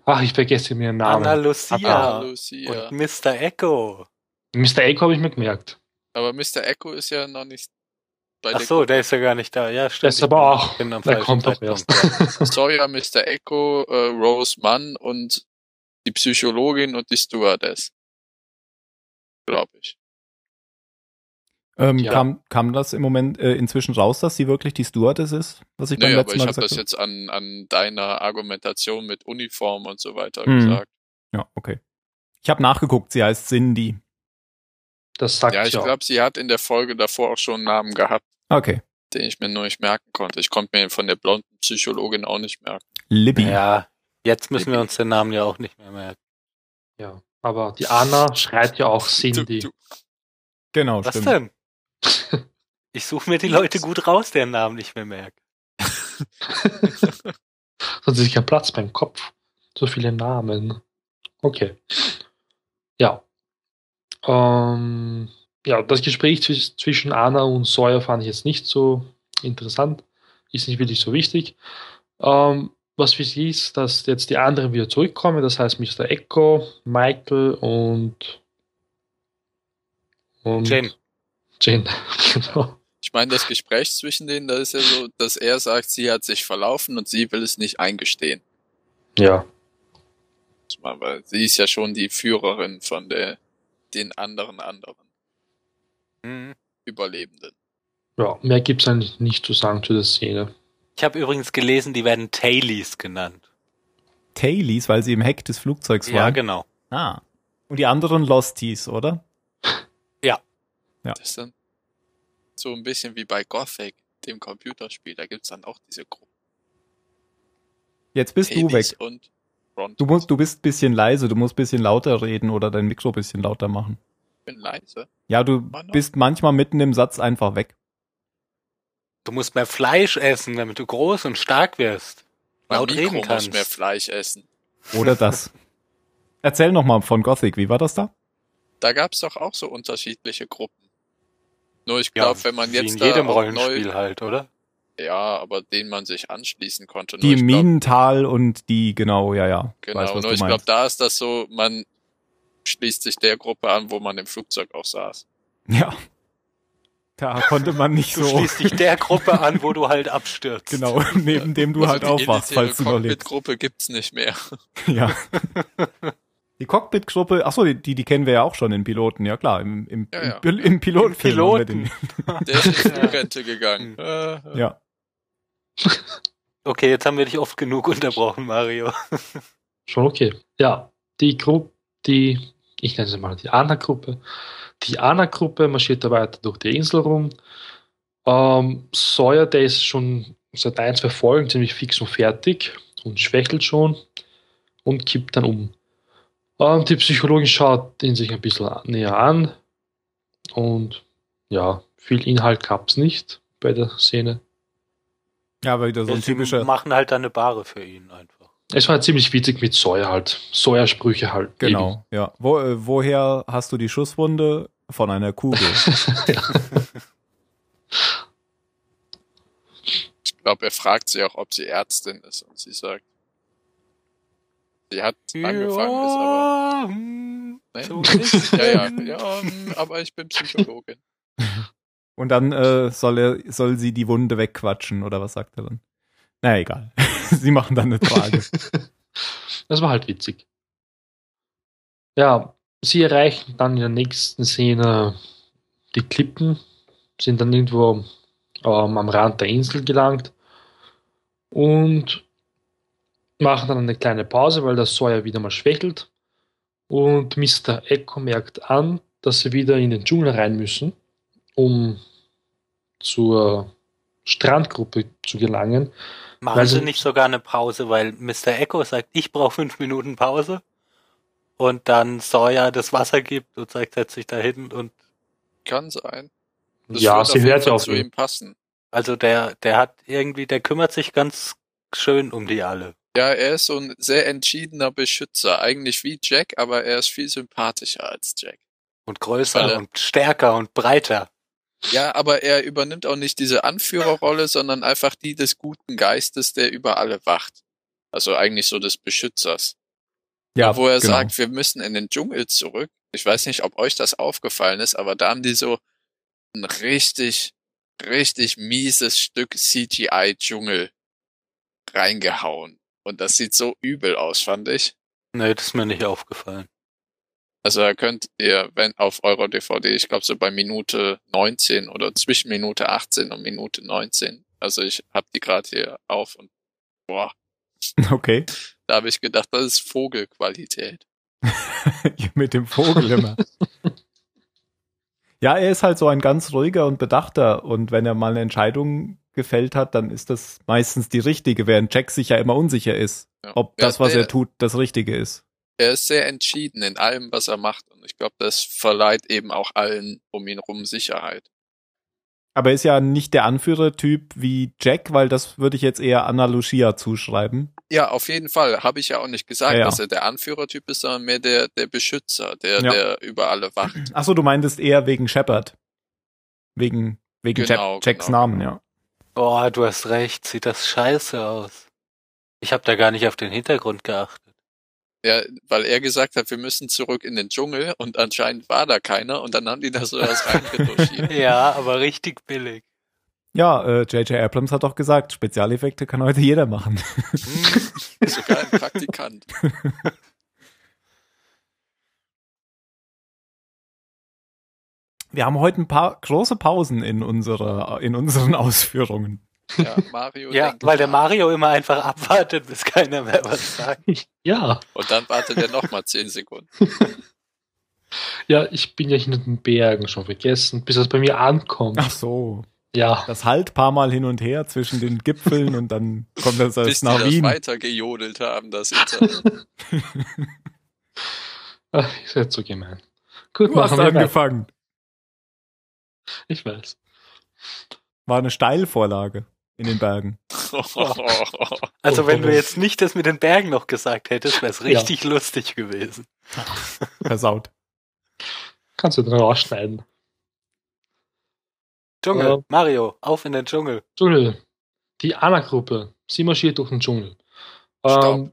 ach, ich vergesse mir den Namen. Anna Lucia Anna Lucia. und Mr. Echo. Mr. Echo habe ich mir gemerkt. Aber Mr. Echo ist ja noch nicht bei Ach der so, Gruppe. der ist ja gar nicht da. Ja, stimmt. Der ist ich aber auch, bin der kommt doch erst. (laughs) Sawyer, Mr. Echo, äh, Rose Mann und die Psychologin und die Stewardess. Glaube ich. Ähm, Ja. kam, kam das im Moment äh, inzwischen raus, dass sie wirklich die Stewardess ist? Was ich beim Naja, aber letzten ich Mal habe gesagt das jetzt an, an deiner Argumentation mit Uniform und so weiter Mhm. gesagt. Ja, okay. Ich habe nachgeguckt, sie heißt Cindy. Das sagt Ja, ich glaube, sie hat in der Folge davor auch schon einen Namen gehabt, Okay. den ich mir nur nicht merken konnte. Ich konnte mir von der blonden Psychologin auch nicht merken. Libby. ja, jetzt müssen wir uns den Namen ja auch nicht mehr merken. Ja, aber die Anna schreit ja auch Cindy. Du, du, Genau, Was stimmt. denn? Ich suche mir die Leute gut raus, deren Namen nicht mehr merken. (laughs) Hat sich kein Platz beim Kopf. So viele Namen. Okay. Ja. Ähm, ja, das Gespräch zwisch- zwischen Anna und Sawyer fand ich jetzt nicht so interessant. Ist nicht wirklich so wichtig. Ähm, was wichtig ist, dass jetzt die anderen wieder zurückkommen. Das heißt Mr. Echo, Michael und, und Jane. Jane, (laughs) genau. ich meine, das Gespräch zwischen denen, da ist ja so, dass er sagt, sie hat sich verlaufen und sie will es nicht eingestehen. Ja. Weil sie ist ja schon die Führerin von der, den anderen anderen Mhm. Überlebenden. Ja, mehr gibt es eigentlich nicht zu sagen zu der Szene. Ich habe übrigens gelesen, die werden Tailies genannt. Tailies, weil sie im Heck des Flugzeugs Ja, waren. genau. Ah. Und die anderen Losties, oder? Ja. Das ist dann so ein bisschen wie bei Gothic, dem Computerspiel. Da gibt's dann auch diese Gruppe. Jetzt bist du Hades weg. und. Du musst, du bist bisschen leise, du musst bisschen lauter reden oder dein Mikro bisschen lauter machen. Ich bin leise. Ja, du noch. bist manchmal mitten im Satz einfach weg. Du musst mehr Fleisch essen, damit du groß und stark wirst. Mein Laut Mikro reden muss kannst. mehr Fleisch essen. Oder das. (laughs) Erzähl noch mal von Gothic, wie war das da? Da gab's doch auch so unterschiedliche Gruppen. Nur ich Ja, glaube, wenn man jetzt in da jedem Rollenspiel neu, halt, oder? ja, aber denen man sich anschließen konnte. Nur Die glaub, Minental und die, genau, ja, ja. Genau, Weiß, was nur du ich glaube, da ist das so, man schließt sich der Gruppe an, wo man im Flugzeug auch saß. Ja. Da konnte man nicht Du so. schließt dich der Gruppe an, wo du halt abstürzt. Genau, neben dem du Also halt die aufwachst, falls du überlebst. Cockpit-Gruppe gibt's nicht mehr. Ja. (laughs) Die Cockpit-Gruppe, achso, die, die kennen wir ja auch schon in Piloten, ja klar. Im, im, Ja, ja. im, im Pilotenfilm haben wir Piloten. den. (laughs) Der ist in die Rente gegangen. Äh, äh. Ja. Okay, jetzt haben wir dich oft genug unterbrochen, Mario. (laughs) Schon okay. Ja, die Gruppe, die, ich nenne sie mal die Ana-Gruppe. Die Ana-Gruppe marschiert da weiter durch die Insel rum. Ähm, Sawyer, der ist schon seit ein, zwei Folgen ziemlich fix und fertig und schwächelt schon und kippt dann um. Ähm, die Psychologin schaut ihn sich ein bisschen näher an und ja, viel Inhalt gab es nicht bei der Szene. Ja, aber wieder so ein typischer. machen halt dann eine Bare für ihn einfach. Es war ziemlich witzig mit Sawyer halt. Sawyer-Sprüche halt. Genau, ja. Wo, äh, woher hast du die Schusswunde? Von einer Kugel. (laughs) Ich glaube, er fragt sie auch, ob sie Ärztin ist. Und sie sagt, sie hat angefangen, ist aber. hm, Nee? so ist Ja, ja, ja, aber ich bin Psychologin. (laughs) Und dann äh, soll er, soll sie die Wunde wegquatschen, oder was sagt er dann? Na egal. (laughs) sie machen dann eine Frage. (laughs) Das war halt witzig. Ja, sie erreichen dann in der nächsten Szene die Klippen, sind dann irgendwo ähm, am Rand der Insel gelangt und machen dann eine kleine Pause, weil der Sawyer wieder mal schwächelt. Und Mr. Echo merkt an, dass sie wieder in den Dschungel rein müssen, um zur Strandgruppe zu gelangen. Machen Weil Sie sie- nicht sogar eine Pause, weil Mr. Echo sagt, ich brauche fünf Minuten Pause und dann Sawyer das Wasser gibt und sagt, setz dich da hin und Kann sein. Das ja, sie hört ja auf zu ihm passen. also der, der hat irgendwie, der kümmert sich ganz schön um die alle. Ja, er ist so ein sehr entschiedener Beschützer. Eigentlich wie Jack, aber er ist viel sympathischer als Jack. Und größer er- und stärker und breiter. Ja, aber er übernimmt auch nicht diese Anführerrolle, sondern einfach die des guten Geistes, der über alle wacht. Also eigentlich so des Beschützers. Ja, wo er genau. sagt, wir müssen in den Dschungel zurück. Ich weiß nicht, ob euch das aufgefallen ist, aber da haben die so ein richtig, richtig mieses Stück CGI-Dschungel reingehauen. Und das sieht so übel aus, fand ich. Nee, das ist mir nicht aufgefallen. Also da könnt ihr, wenn auf eurer DVD, ich glaube so bei Minute 19 oder zwischen Minute 18 und Minute 19. Also ich habe die gerade hier auf und boah, (laughs) Okay. da habe ich gedacht, das ist Vogelqualität. (laughs) Mit dem Vogel immer. (laughs) ja, er ist halt so ein ganz ruhiger und bedachter und wenn er mal eine Entscheidung gefällt hat, dann ist das meistens die richtige, während Jack sich ja immer unsicher ist, Ja. ob das, was er tut, das Richtige ist. Er ist sehr entschieden in allem, was er macht. Und ich glaube, das verleiht eben auch allen um ihn rum Sicherheit. Aber er ist ja nicht der Anführertyp wie Jack, weil das würde ich jetzt eher Anna Lucia zuschreiben. Ja, auf jeden Fall. Habe ich ja auch nicht gesagt, Ja, ja. dass er der Anführertyp ist, sondern mehr der, der Beschützer, der, Ja. der über alle wacht. Achso, du meintest eher wegen Shepard. Wegen, wegen Genau, Jack, Jacks genau. Namen, ja. Oh, du hast recht, sieht das scheiße aus. Ich habe da gar nicht auf den Hintergrund geachtet. Ja, weil er gesagt hat, wir müssen zurück in den Dschungel und anscheinend war da keiner und dann haben die da so was (laughs) reingetuschiert. Ja, aber richtig billig. Ja, äh, J.J. Abrams hat doch gesagt, Spezialeffekte kann heute jeder machen. Hm, Sogar ein Praktikant. (laughs) Wir haben heute ein paar große Pausen in unserer, in unseren (laughs) Ausführungen. Ja, Mario Ja, weil der. Mario immer einfach abwartet, bis keiner mehr was sagt. (laughs) Ja, Und dann wartet er nochmal zehn Sekunden. (laughs) ja, ich bin ja hinter den Bergen schon vergessen, bis es bei mir ankommt. Ach so. Ja, Das halt paar Mal hin und her zwischen den Gipfeln und dann kommt das Bis erst die nach das Wien. weiter gejodelt haben, das Internet. Ach, ihr seid so gemein. Gut, Du hast machen wir weiter. angefangen. Ich weiß. War eine Steilvorlage in den Bergen. (laughs) Also wenn du jetzt nicht das mit den Bergen noch gesagt hättest, wäre es Ja. richtig lustig gewesen. (laughs) Versaut. Kannst du dann rausschneiden. Dschungel, Ja. Mario, auf in den Dschungel. Dschungel. Die Anna-Gruppe. Sie marschiert durch den Dschungel. Stopp. Ähm,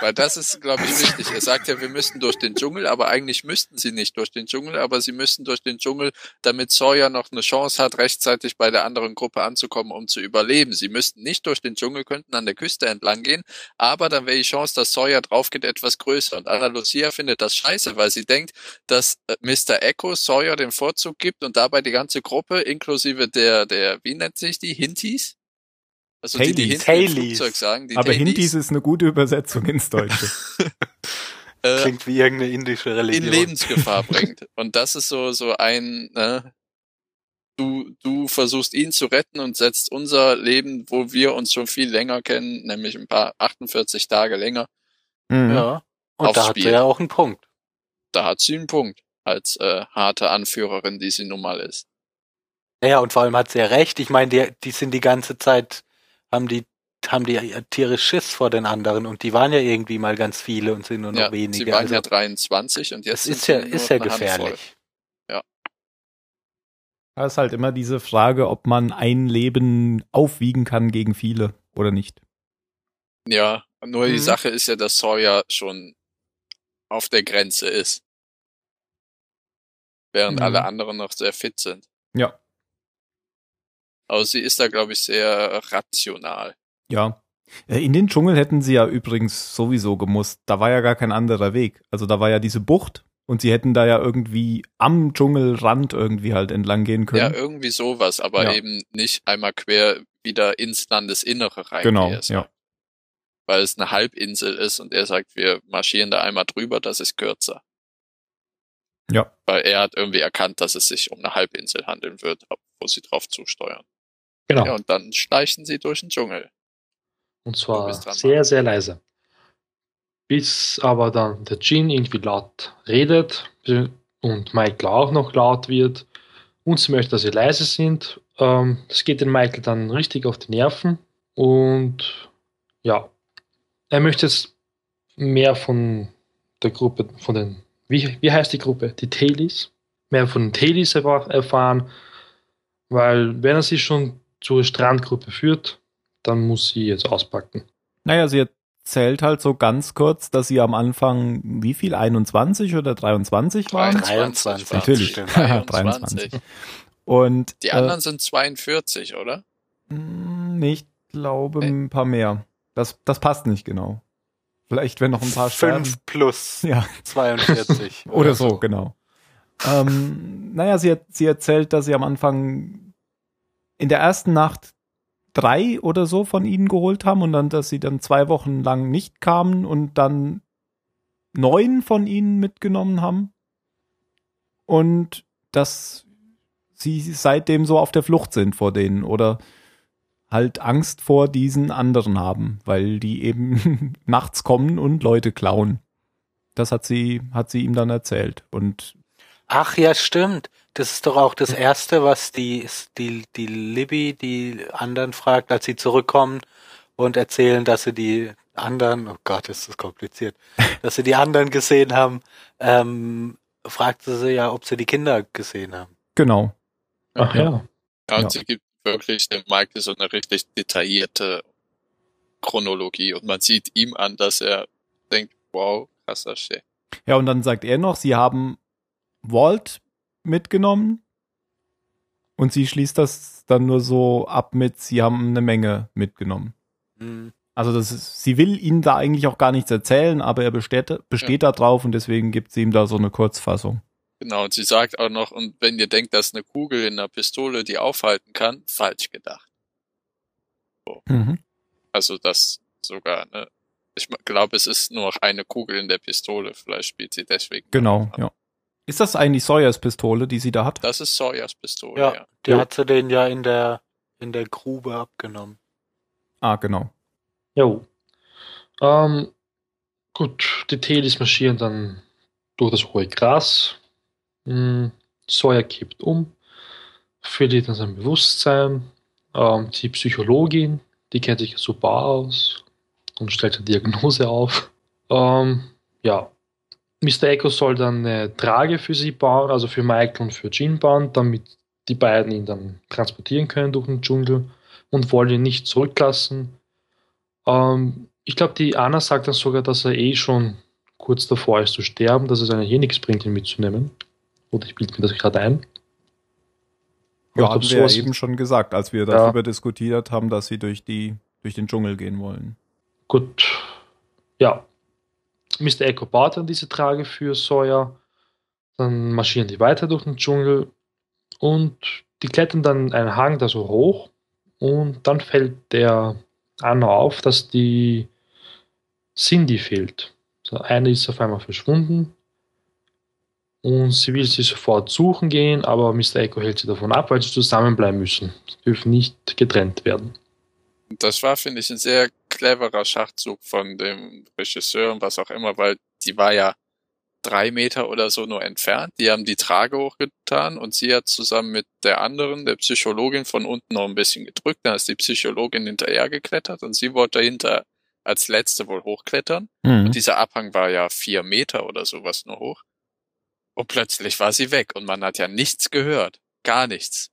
Weil das ist, glaube ich, wichtig. Er sagt ja, wir müssten durch den Dschungel, aber eigentlich müssten sie nicht durch den Dschungel, aber sie müssten durch den Dschungel, damit Sawyer noch eine Chance hat, rechtzeitig bei der anderen Gruppe anzukommen, um zu überleben. Sie müssten nicht durch den Dschungel, könnten an der Küste entlang gehen, aber dann wäre die Chance, dass Sawyer draufgeht, etwas größer. Und Anna Lucia findet das scheiße, weil sie denkt, dass äh, Mr. Echo Sawyer den Vorzug gibt und dabei die ganze Gruppe, inklusive der, der, wie nennt sich die, Hintis? Also die, die Haleys. hinten im. Flugzeug sagen, die Aber Haleys, Hindis ist eine gute Übersetzung ins Deutsche. (laughs) äh, Klingt wie irgendeine indische in Religion. Lebensgefahr bringt. Und das ist so, so ein, ne, du, du versuchst ihn zu retten und setzt unser Leben, wo wir uns schon viel länger kennen, nämlich ein paar 48 Tage länger, Mhm. Ja. Und Aufs da hat sie ja auch einen Punkt. da hat sie einen Punkt als äh, harte Anführerin, die sie nun mal ist. Ja, und vor allem hat sie ja recht. Ich meine, die, die sind die ganze Zeit, haben die, haben die tierisch Schiss vor den anderen und die waren ja irgendwie mal ganz viele und sind nur noch Ja, wenige. sie waren also, ja 23 und jetzt ist sind ja, sie nur ist ja gefährlich. Da ist halt immer diese Frage, ob man ein Leben aufwiegen kann gegen viele oder nicht. Ja, nur die Mhm. Sache ist ja, dass Sawyer schon auf der Grenze ist. Während Mhm. alle anderen noch sehr fit sind. Ja, Aber sie ist da, glaube ich, sehr rational. ja. Äh, In den Dschungel hätten sie ja übrigens sowieso gemusst. Da war ja gar kein anderer Weg. Also da war ja diese Bucht und sie hätten da ja irgendwie am Dschungelrand irgendwie halt entlang gehen Ja, können. irgendwie sowas, aber Ja. eben nicht einmal quer wieder ins Landesinnere rein. genau, ja. Weil es eine Halbinsel ist und er sagt, wir marschieren da einmal drüber, das ist kürzer. Ja. Weil er hat irgendwie erkannt, dass es sich um eine Halbinsel handeln wird, wo sie drauf zusteuern. Genau. Ja, und dann schleichen sie durch den Dschungel. Und zwar sehr, sehr leise. Bis aber dann der Jin irgendwie laut redet und Michael auch noch laut wird und sie möchte, dass sie leise sind. Ähm, das geht den Michael dann richtig auf die Nerven und ja, er möchte jetzt mehr von der Gruppe, von den, wie, wie heißt die Gruppe? Die Tailies? Mehr von den Tailies erfa- erfahren, weil wenn er sie schon zur Strandgruppe führt, dann muss sie jetzt auspacken. Naja, sie erzählt halt so ganz kurz, dass sie am Anfang wie viel? 21 oder 23 waren? 23, Natürlich. stimmt. (laughs) 23. Und Die äh, anderen sind 42, oder? mh, ich glaube Äh. ein paar mehr. Das, das passt nicht genau. Vielleicht, wenn noch ein paar sterben. 5 plus (laughs) Ja. 42. (laughs) Oder so, genau. Ähm, naja, sie, sie erzählt, dass sie am Anfang in der ersten Nacht drei oder so von ihnen geholt haben und dann, dass sie dann zwei Wochen lang nicht kamen und dann neun von ihnen mitgenommen haben und dass sie seitdem so auf der Flucht sind vor denen oder halt Angst vor diesen anderen haben, weil die eben (laughs) nachts kommen und Leute klauen. Das hat sie, hat sie ihm dann erzählt. Und Ach ja, stimmt. Das ist doch auch das Erste, was die, die, die Libby die anderen fragt, als sie zurückkommen und erzählen, dass sie die anderen, oh Gott, ist das kompliziert, (laughs) dass sie die anderen gesehen haben, ähm, fragte sie ja, ob sie die Kinder gesehen haben. genau. Ach ja. Ja, und Ja. sie gibt wirklich dem Michael so eine richtig detaillierte Chronologie und man sieht ihm an, dass er denkt, wow, krasser Shit. Ja, und dann sagt er noch, sie haben Walt mitgenommen und sie schließt das dann nur so ab mit, sie haben eine Menge mitgenommen. Hm. Also das ist, sie will ihm da eigentlich auch gar nichts erzählen, aber er besteht, besteht da drauf und deswegen gibt sie ihm da so eine Kurzfassung. Genau, und sie sagt auch noch, und wenn ihr denkt, dass eine Kugel in einer Pistole die aufhalten kann, falsch gedacht. Mhm. Also das sogar, ne? Ich glaube, es ist nur noch eine Kugel in der Pistole. Vielleicht spielt sie deswegen. Genau, ja. Ist das eigentlich Sawyers Pistole, die sie da hat? Das ist Sawyers Pistole, Ja, ja. die Jo. hat sie den ja in der, in der Grube abgenommen. Ah, genau. Jo. Ähm, gut, die Telis marschieren dann durch das hohe Gras. Hm, Sawyer kippt um, verliert dann sein Bewusstsein. Ähm, die Psychologin, die kennt sich super aus und stellt eine Diagnose auf. Ähm, ja, Mr. Echo soll dann eine Trage für sie bauen, also für Michael und für Jean bauen, damit die beiden ihn dann transportieren können durch den Dschungel und wollen ihn nicht zurücklassen. Ähm, Ich glaube, die Anna sagt dann sogar, dass er eh schon kurz davor ist zu sterben, dass es eigentlich eh nichts bringt, ihn mitzunehmen. Oder ich bilde mir das gerade ein. Ja, glaub, haben wir ja eben schon gesagt, als wir Ja. darüber diskutiert haben, dass sie durch die durch den Dschungel gehen wollen. Gut. Ja. Mr. Echo baut dann diese Trage für Sawyer. Dann marschieren die weiter durch den Dschungel und die klettern dann einen Hang da so hoch und dann fällt der Anna auf, dass die Cindy fehlt. So, eine ist auf einmal verschwunden und sie will sie sofort suchen gehen, aber Mr. Echo hält sie davon ab, weil sie zusammenbleiben müssen. Sie dürfen nicht getrennt werden. Das war, finde ich, ein sehr cleverer Schachzug von dem Regisseur und was auch immer, weil die war ja drei Meter oder so nur entfernt. Die haben die Trage hochgetan und sie hat zusammen mit der anderen, der Psychologin, von unten noch ein bisschen gedrückt. Dann ist die Psychologin hinterher geklettert und sie wollte dahinter als letzte wohl hochklettern. Mhm. Und dieser Abhang war ja vier Meter oder sowas nur hoch. Und plötzlich war sie weg und man hat ja nichts gehört. Gar nichts.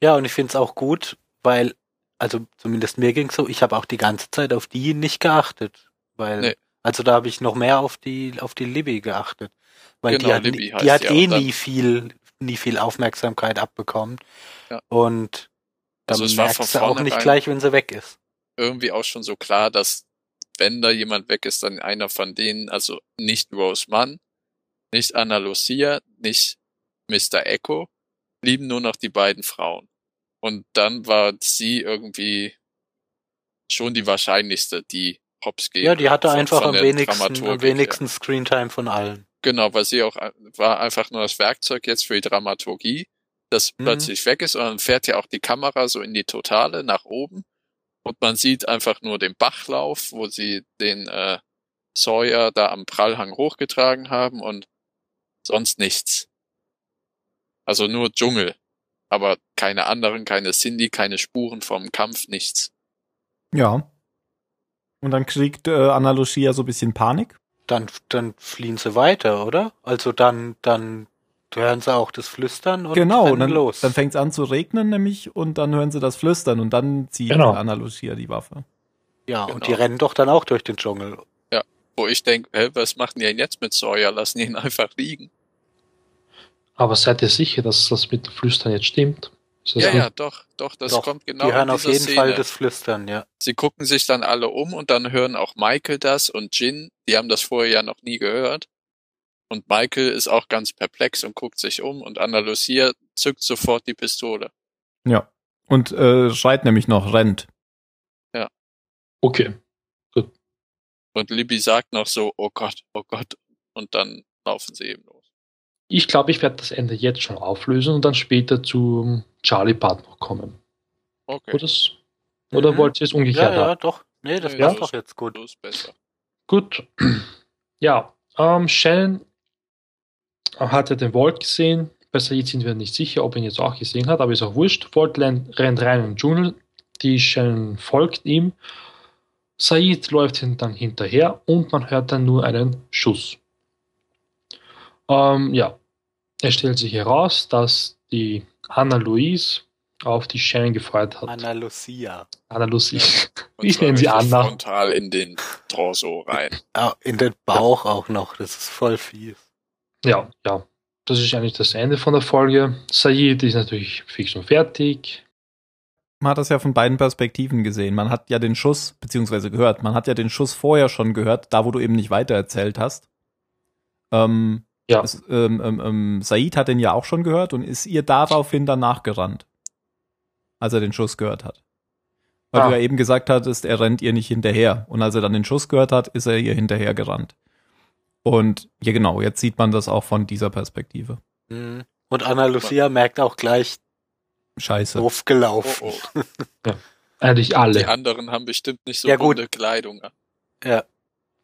Ja, und ich finde es auch gut, weil, also zumindest mir ging's so, ich habe auch die ganze Zeit auf die nicht geachtet. Weil, Nee. also da habe ich noch mehr auf die, auf die Libby geachtet. Weil die Genau, hat, Libby die hat die eh nie viel, nie viel Aufmerksamkeit abbekommen. Ja. Und dann Also merkst du auch nicht gleich, wenn sie weg ist. irgendwie auch schon so klar, dass wenn da jemand weg ist, dann einer von denen, also nicht Rose Mann, nicht Anna Lucia, nicht Mr. Echo, blieben nur noch die beiden Frauen. Und dann war sie irgendwie schon die wahrscheinlichste, die Hops geht. Ja, die hatte von- einfach von am wenigsten, am wenigsten Screentime von allen. Genau, weil sie auch war einfach nur das Werkzeug jetzt für die Dramaturgie, das Mhm. plötzlich weg ist und dann fährt ja auch die Kamera so in die Totale nach oben und man sieht einfach nur den Bachlauf, wo sie den äh, Sawyer da am Prallhang hochgetragen haben und sonst nichts. Also nur Dschungel, aber keine anderen, keine Cindy, keine Spuren vom Kampf, nichts. Ja. Und dann kriegt äh, Anna Lucia so ein bisschen Panik. Dann, dann fliehen sie weiter, oder? Also dann, dann hören sie auch das Flüstern und genau, dann, los. dann fängt es an zu regnen nämlich und dann hören sie das Flüstern und dann zieht Genau. Anna Lucia die Waffe. ja, genau. und die rennen doch dann auch durch den Dschungel. Wo ich denke, hä, was machen die denn jetzt mit Sawyer? Lassen die ihn einfach liegen. Aber seid ihr sicher, dass das mit dem Flüstern jetzt stimmt? Ist das Ja, ja, doch, doch, das Doch, kommt genau die hören in auf jeden Szene. Fall das Flüstern, ja. Sie gucken sich dann alle um und dann hören auch Michael das und Jin, die haben das vorher ja noch nie gehört. Und Michael ist auch ganz perplex und guckt sich um und Anna Lucia zückt sofort die Pistole. Ja. Und äh, schreit nämlich noch, rennt. Okay. Und Libby sagt noch so, oh Gott, oh Gott. Und dann laufen sie eben los. Ich glaube, ich werde das Ende jetzt schon auflösen und dann später zum Charlie-Part noch kommen. Okay, Oder, oder Mhm. wollt ihr es Ja, umgekehrt ja, haben? doch. Nee, das Nee, passt das doch jetzt gut. so ist besser. Gut. (clears throat) Ja, ähm, Shannon hat ja den Volt gesehen. Bei Said sind wir nicht sicher, ob er ihn jetzt auch gesehen hat, aber ist auch wurscht. Volt rennt rennt rein in den Dschungel. Die Shannon folgt ihm. Said läuft ihn dann hinterher und man hört dann nur einen Schuss. Ähm, ja, es stellt sich heraus, dass die Anna Louise auf die Shannon gefeuert hat. Anna Lucia. Anna Lucy. Und (laughs) Ich nenne sie Anna. frontal in den Torso rein. Ah, in den Bauch auch noch. Das ist voll fies. Ja, ja. Das ist eigentlich das Ende von der Folge. Said ist natürlich fix und fertig. Man hat das ja von beiden Perspektiven gesehen. Man hat ja den Schuss, beziehungsweise gehört, man hat ja den Schuss vorher schon gehört, da wo du eben nicht weitererzählt hast. Ähm, Ja. Es, ähm, ähm, Said hat den ja auch schon gehört und ist ihr daraufhin dann nachgerannt, als er den Schuss gehört hat. Weil Ah. du ja eben gesagt hattest, er rennt ihr nicht hinterher. Und als er dann den Schuss gehört hat, ist er ihr hinterher gerannt. Und ja genau, jetzt sieht man das auch von dieser Perspektive. Mhm. Und Anna Lucia merkt auch gleich, Scheiße. doof Oh, gelaufen. oh. (laughs) Eigentlich Die alle. anderen haben bestimmt nicht so Ja, gut. bunte Kleidung. Ja.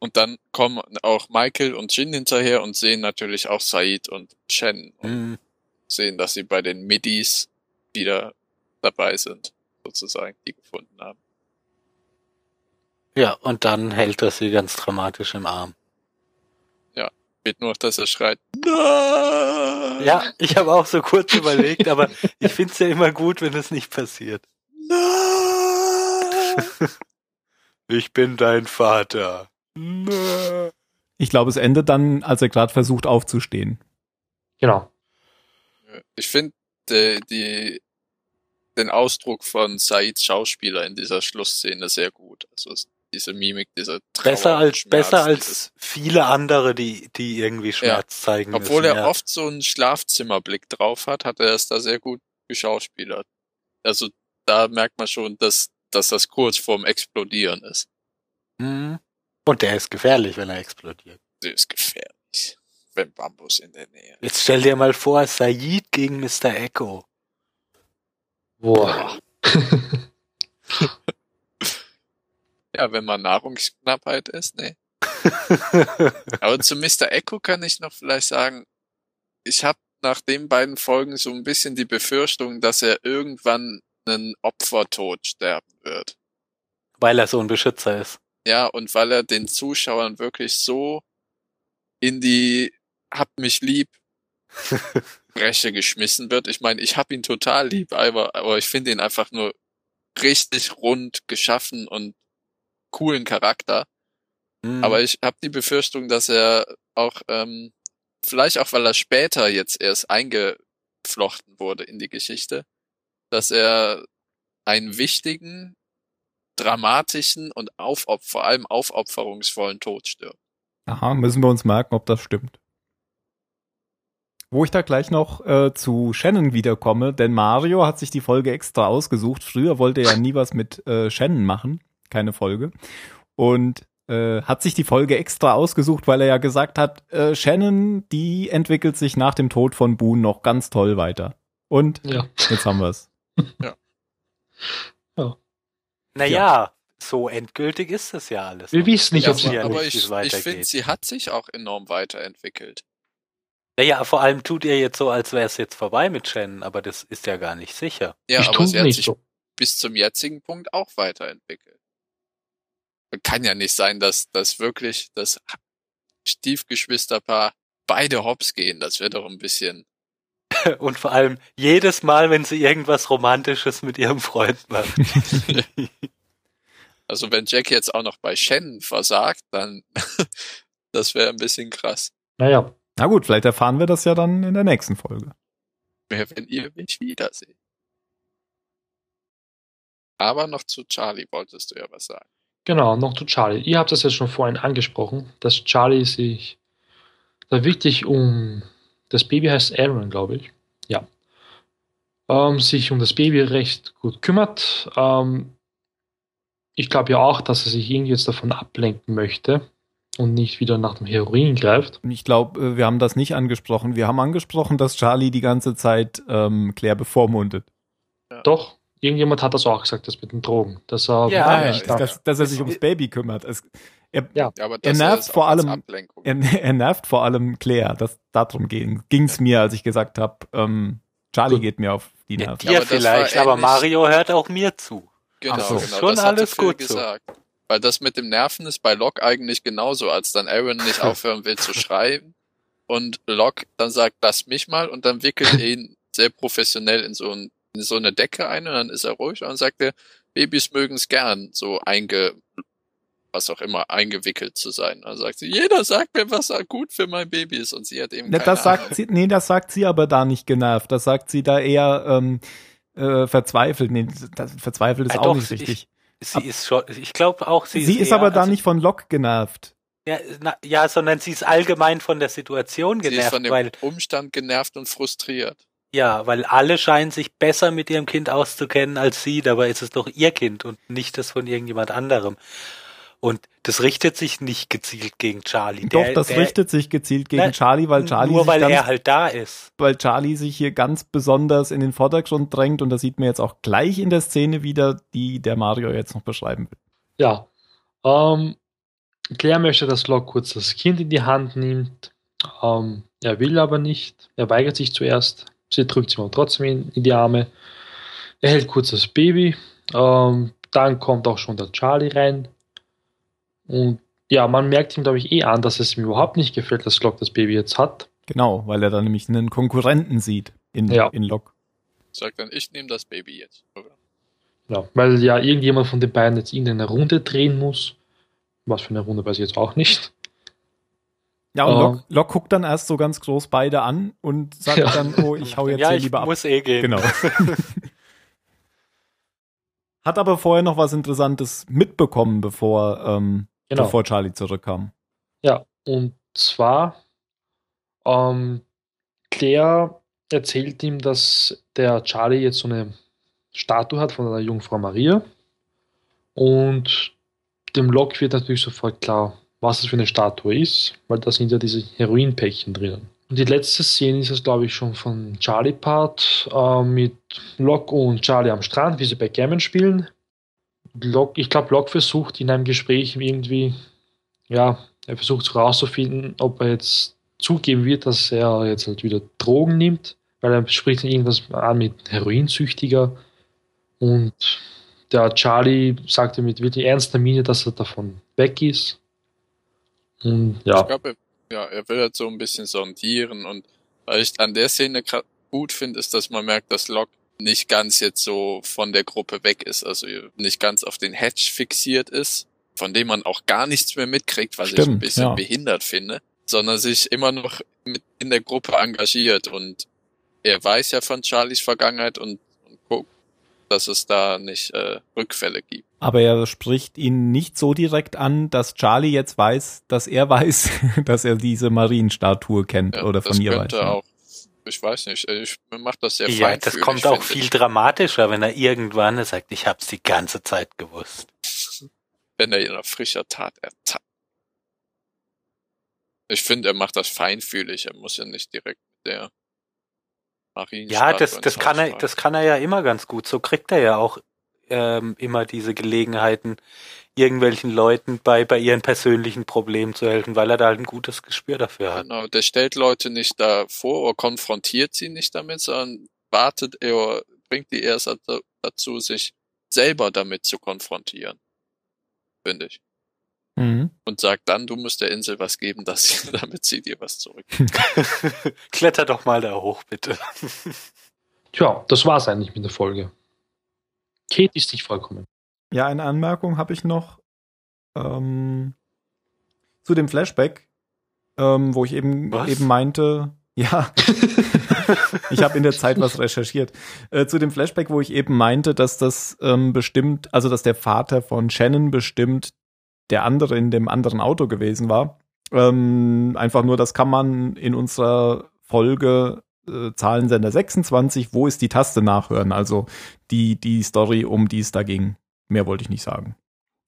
Und dann kommen auch Michael und Jin hinterher und sehen natürlich auch Said und Shen und Mhm. sehen, dass sie bei den Midis wieder dabei sind, sozusagen, die gefunden haben. Ja, und dann hält er sie ganz dramatisch im Arm. Wird nur, dass er schreit, Nein! Ja, ich habe auch so kurz (laughs) überlegt, aber ich find's ja immer gut, wenn es nicht passiert. Nein! (laughs) Ich bin dein Vater. Ich glaube, es endet dann, als er gerade versucht aufzustehen. Genau. Ich finde die, die, den Ausdruck von Saids Schauspieler in dieser Schlussszene sehr gut. Also es- diese Mimik, dieser Trauer Besser als, Schmerz, besser als viele andere, die, die irgendwie Schmerz zeigen Obwohl müssen. er ja. oft so einen Schlafzimmerblick drauf hat, hat er es da sehr gut geschauspielert. Also da merkt man schon, dass, dass das kurz vorm Explodieren ist. Mhm. Und der ist gefährlich, wenn er explodiert. Das ist gefährlich, wenn Bambus in der Nähe ist. Jetzt stell dir mal vor, Said gegen Mr. Echo. Boah. (laughs) Ja, wenn man Nahrungsknappheit ist, ne. (laughs) Aber zu Mr. Echo kann ich noch vielleicht sagen, ich habe nach den beiden Folgen so ein bisschen die Befürchtung, dass er irgendwann einen Opfertod sterben wird. Weil er so ein Beschützer ist. Ja, und weil er den Zuschauern wirklich so in die Hab mich lieb (laughs) Breche geschmissen wird. Ich meine, ich hab ihn total lieb, aber, aber ich finde ihn einfach nur richtig rund geschaffen und coolen Charakter. Mhm. Aber ich habe die Befürchtung, dass er auch, ähm, vielleicht auch, weil er später jetzt erst eingeflochten wurde in die Geschichte, dass er einen wichtigen, dramatischen und aufop vor allem aufopferungsvollen Tod stirbt. Aha, müssen wir uns merken, ob das stimmt. Wo ich da gleich noch äh, zu Shannon wiederkomme, denn Mario hat sich die Folge extra ausgesucht. Früher wollte er ja nie was mit äh, Shannon machen, keine Folge. Und äh, hat sich die Folge extra ausgesucht, weil er ja gesagt hat, äh, Shannon, die entwickelt sich nach dem Tod von Boone noch ganz toll weiter. Und Ja. jetzt haben wir's. Naja, so endgültig ist es ja alles. Wir wissen nicht, Ja, ob sie aber, ja aber nicht, ich, ich finde, sie hat sich auch enorm weiterentwickelt. Naja, vor allem tut ihr jetzt so, als wäre es jetzt vorbei mit Shannon, aber das ist ja gar nicht sicher. Ja, ich aber tue sie hat nicht sich so. bis zum jetzigen Punkt auch weiterentwickelt. Kann ja nicht sein, dass das wirklich das Stiefgeschwisterpaar beide hops gehen. Das wäre doch ein bisschen. Und vor allem jedes Mal, wenn sie irgendwas Romantisches mit ihrem Freund macht. (laughs) Also wenn Jack jetzt auch noch bei Shannon versagt, dann (laughs) das wäre ein bisschen krass. Naja, Na gut, vielleicht erfahren wir das ja dann in der nächsten Folge. Wenn ihr mich wiederseht. Aber noch zu Charlie wolltest du ja was sagen. genau, noch zu Charlie. Ihr habt das ja schon vorhin angesprochen, dass Charlie sich da wirklich um das Baby heißt Aaron, glaube ich. Ja. Ähm, sich um das Baby recht gut kümmert. Ähm, ich glaube ja auch, dass er sich irgendwie jetzt davon ablenken möchte und nicht wieder nach dem Heroin greift. Ich glaube, wir haben das nicht angesprochen. Wir haben angesprochen, dass Charlie die ganze Zeit ähm, Claire bevormundet. Doch, irgendjemand hat das auch gesagt, das mit den Drogen. Dass er Ja, ja, nicht ja. dass, dass er sich ums Baby kümmert. Es, er, Ja, aber Er das nervt ist auch vor allem- er, er nervt vor allem Claire. Das, darum ging es mir, als ich gesagt habe, ähm, Charlie Gut. geht mir auf die Ja, Nerven. Ja, dir aber vielleicht, aber. Mario hört auch mir zu. Genau, so. genau. Schon alles gut so. gesagt. Weil das mit dem Nerven ist bei Locke eigentlich genauso, als dann Aaron nicht (laughs) aufhören will zu schreiben und Locke dann sagt, lass mich mal und dann wickelt er ihn sehr professionell in so, ein, in so eine Decke ein und dann ist er ruhig und sagt er, Babys mögen es gern, so einge, was auch immer, eingewickelt zu sein. Dann sagt sie, jeder sagt mir, was gut für mein Baby ist und sie hat eben Ne, keine das sagt Ahnung. sie, nee, das sagt sie aber da nicht genervt. Das sagt sie da eher ähm, äh, verzweifelt. Nee, das, verzweifelt ist Ja, auch doch, nicht ich- richtig. Sie ist schon, ich glaube auch, sie, Sie, ist, eher- aber da also- nicht von Locke genervt. Ja, na, ja, sondern sie ist allgemein von der Situation Sie ist genervt, von dem weil Umstand genervt und frustriert. ja, weil alle scheinen sich besser mit ihrem Kind auszukennen als sie, dabei ist es doch ihr Kind und nicht das von irgendjemand anderem. Und das richtet sich nicht gezielt gegen Charlie. Doch, Der- das der, richtet sich gezielt gegen Na, Charlie, weil Charlie nur sich weil ganz, er halt da ist. weil Charlie sich hier ganz besonders in den Vordergrund drängt und das sieht man jetzt auch gleich in der Szene wieder, die der Mario jetzt noch beschreiben will. Ja. Ähm, Claire möchte, dass Locke kurz das Kind in die Hand nimmt. Ähm, er will aber nicht. Er weigert sich zuerst. Sie drückt ihm aber trotzdem in, in die Arme. Er hält kurz das Baby. Ähm, dann kommt auch schon der Charlie rein. Und ja, man merkt ihm, glaube ich, eh an, dass es ihm überhaupt nicht gefällt, dass Locke das Baby jetzt hat. Genau, weil er da nämlich einen Konkurrenten sieht in, Ja. in Locke. Sagt dann, ich nehme das Baby jetzt. Oder? Ja, weil ja irgendjemand von den beiden jetzt irgendeine Runde drehen muss. Was für eine Runde weiß ich jetzt auch nicht. Ja, und Ähm. Locke, Locke guckt dann erst so ganz groß beide an und sagt Ja. dann, oh, ich hau jetzt ja, hier ich lieber ab. muss eh gehen. Genau. (laughs) Hat aber vorher noch was Interessantes mitbekommen, bevor, ähm, Genau. bevor Charlie zurückkam. Ja, und zwar, ähm, Claire erzählt ihm, dass der Charlie jetzt so eine Statue hat von einer Jungfrau Maria. Und dem Locke wird natürlich sofort klar, was das für eine Statue ist, weil da sind ja diese Heroinpäckchen drinnen. Und die letzte Szene ist es, glaube ich, schon von Charlie Part äh, mit Locke und Charlie am Strand, wie sie Backgammon spielen. Locke, ich glaube, Locke versucht in einem Gespräch irgendwie, ja, er versucht herauszufinden, ob er jetzt zugeben wird, dass er jetzt halt wieder Drogen nimmt, weil er spricht dann irgendwas an mit Heroinsüchtiger und der Charlie sagte mit wirklich ernster Miene, dass er davon weg ist. Und Ich ja, glaube, ja, er will halt so ein bisschen sondieren und weil ich an der Szene gut finde, ist, dass man merkt, dass Locke nicht ganz jetzt so von der Gruppe weg ist, also nicht ganz auf den Hedge fixiert ist, von dem man auch gar nichts mehr mitkriegt, was ich ein Stimmt, bisschen ja. behindert finde, sondern sich immer noch mit in der Gruppe engagiert und er weiß ja von Charlies Vergangenheit und, und guckt, dass es da nicht äh, Rückfälle gibt. Aber er spricht ihn nicht so direkt an, dass Charlie jetzt weiß, dass er (laughs) weiß, dass er diese Marienstatue kennt Ja, oder das von ihr weiß. könnte ja. auch, ich weiß nicht, ich mir macht das sehr Ja, das kommt auch viel ich. dramatischer, wenn er irgendwann sagt, ich hab's die ganze Zeit gewusst. wenn er in frischer Tat ertappt. Ich finde, er macht das feinfühlig. Er muss ja nicht direkt mit der Marien. Ja, das, das kann er, das kann er ja immer ganz gut. So kriegt er ja auch ähm, immer diese Gelegenheiten, irgendwelchen Leuten bei, bei ihren persönlichen Problemen zu helfen, weil er da halt ein gutes Gespür dafür hat. Genau, der stellt Leute nicht da vor oder konfrontiert sie nicht damit, sondern wartet er, bringt die erst dazu- dazu, sich selber damit zu konfrontieren. Finde ich. Mhm. Und sagt dann, du musst der Insel was geben, dass sie, (laughs) damit sie dir was zurück. (laughs) Kletter doch mal da hoch, bitte. tja, das war's eigentlich mit der Folge. Ist nicht vollkommen. Ja, eine Anmerkung habe ich noch ähm, zu dem Flashback, ähm, wo ich eben, Was? eben meinte, (laughs) ja, (laughs) ich habe in der Zeit was recherchiert. Äh, zu dem Flashback, wo ich eben meinte, dass das ähm, bestimmt, also dass der Vater von Shannon bestimmt der andere in dem anderen Auto gewesen war. Ähm, einfach nur, das kann man in unserer Folge äh, Zahlensender 26, wo ist die Taste nachhören? Also die, die Story, um die es da ging. Mehr wollte ich nicht sagen.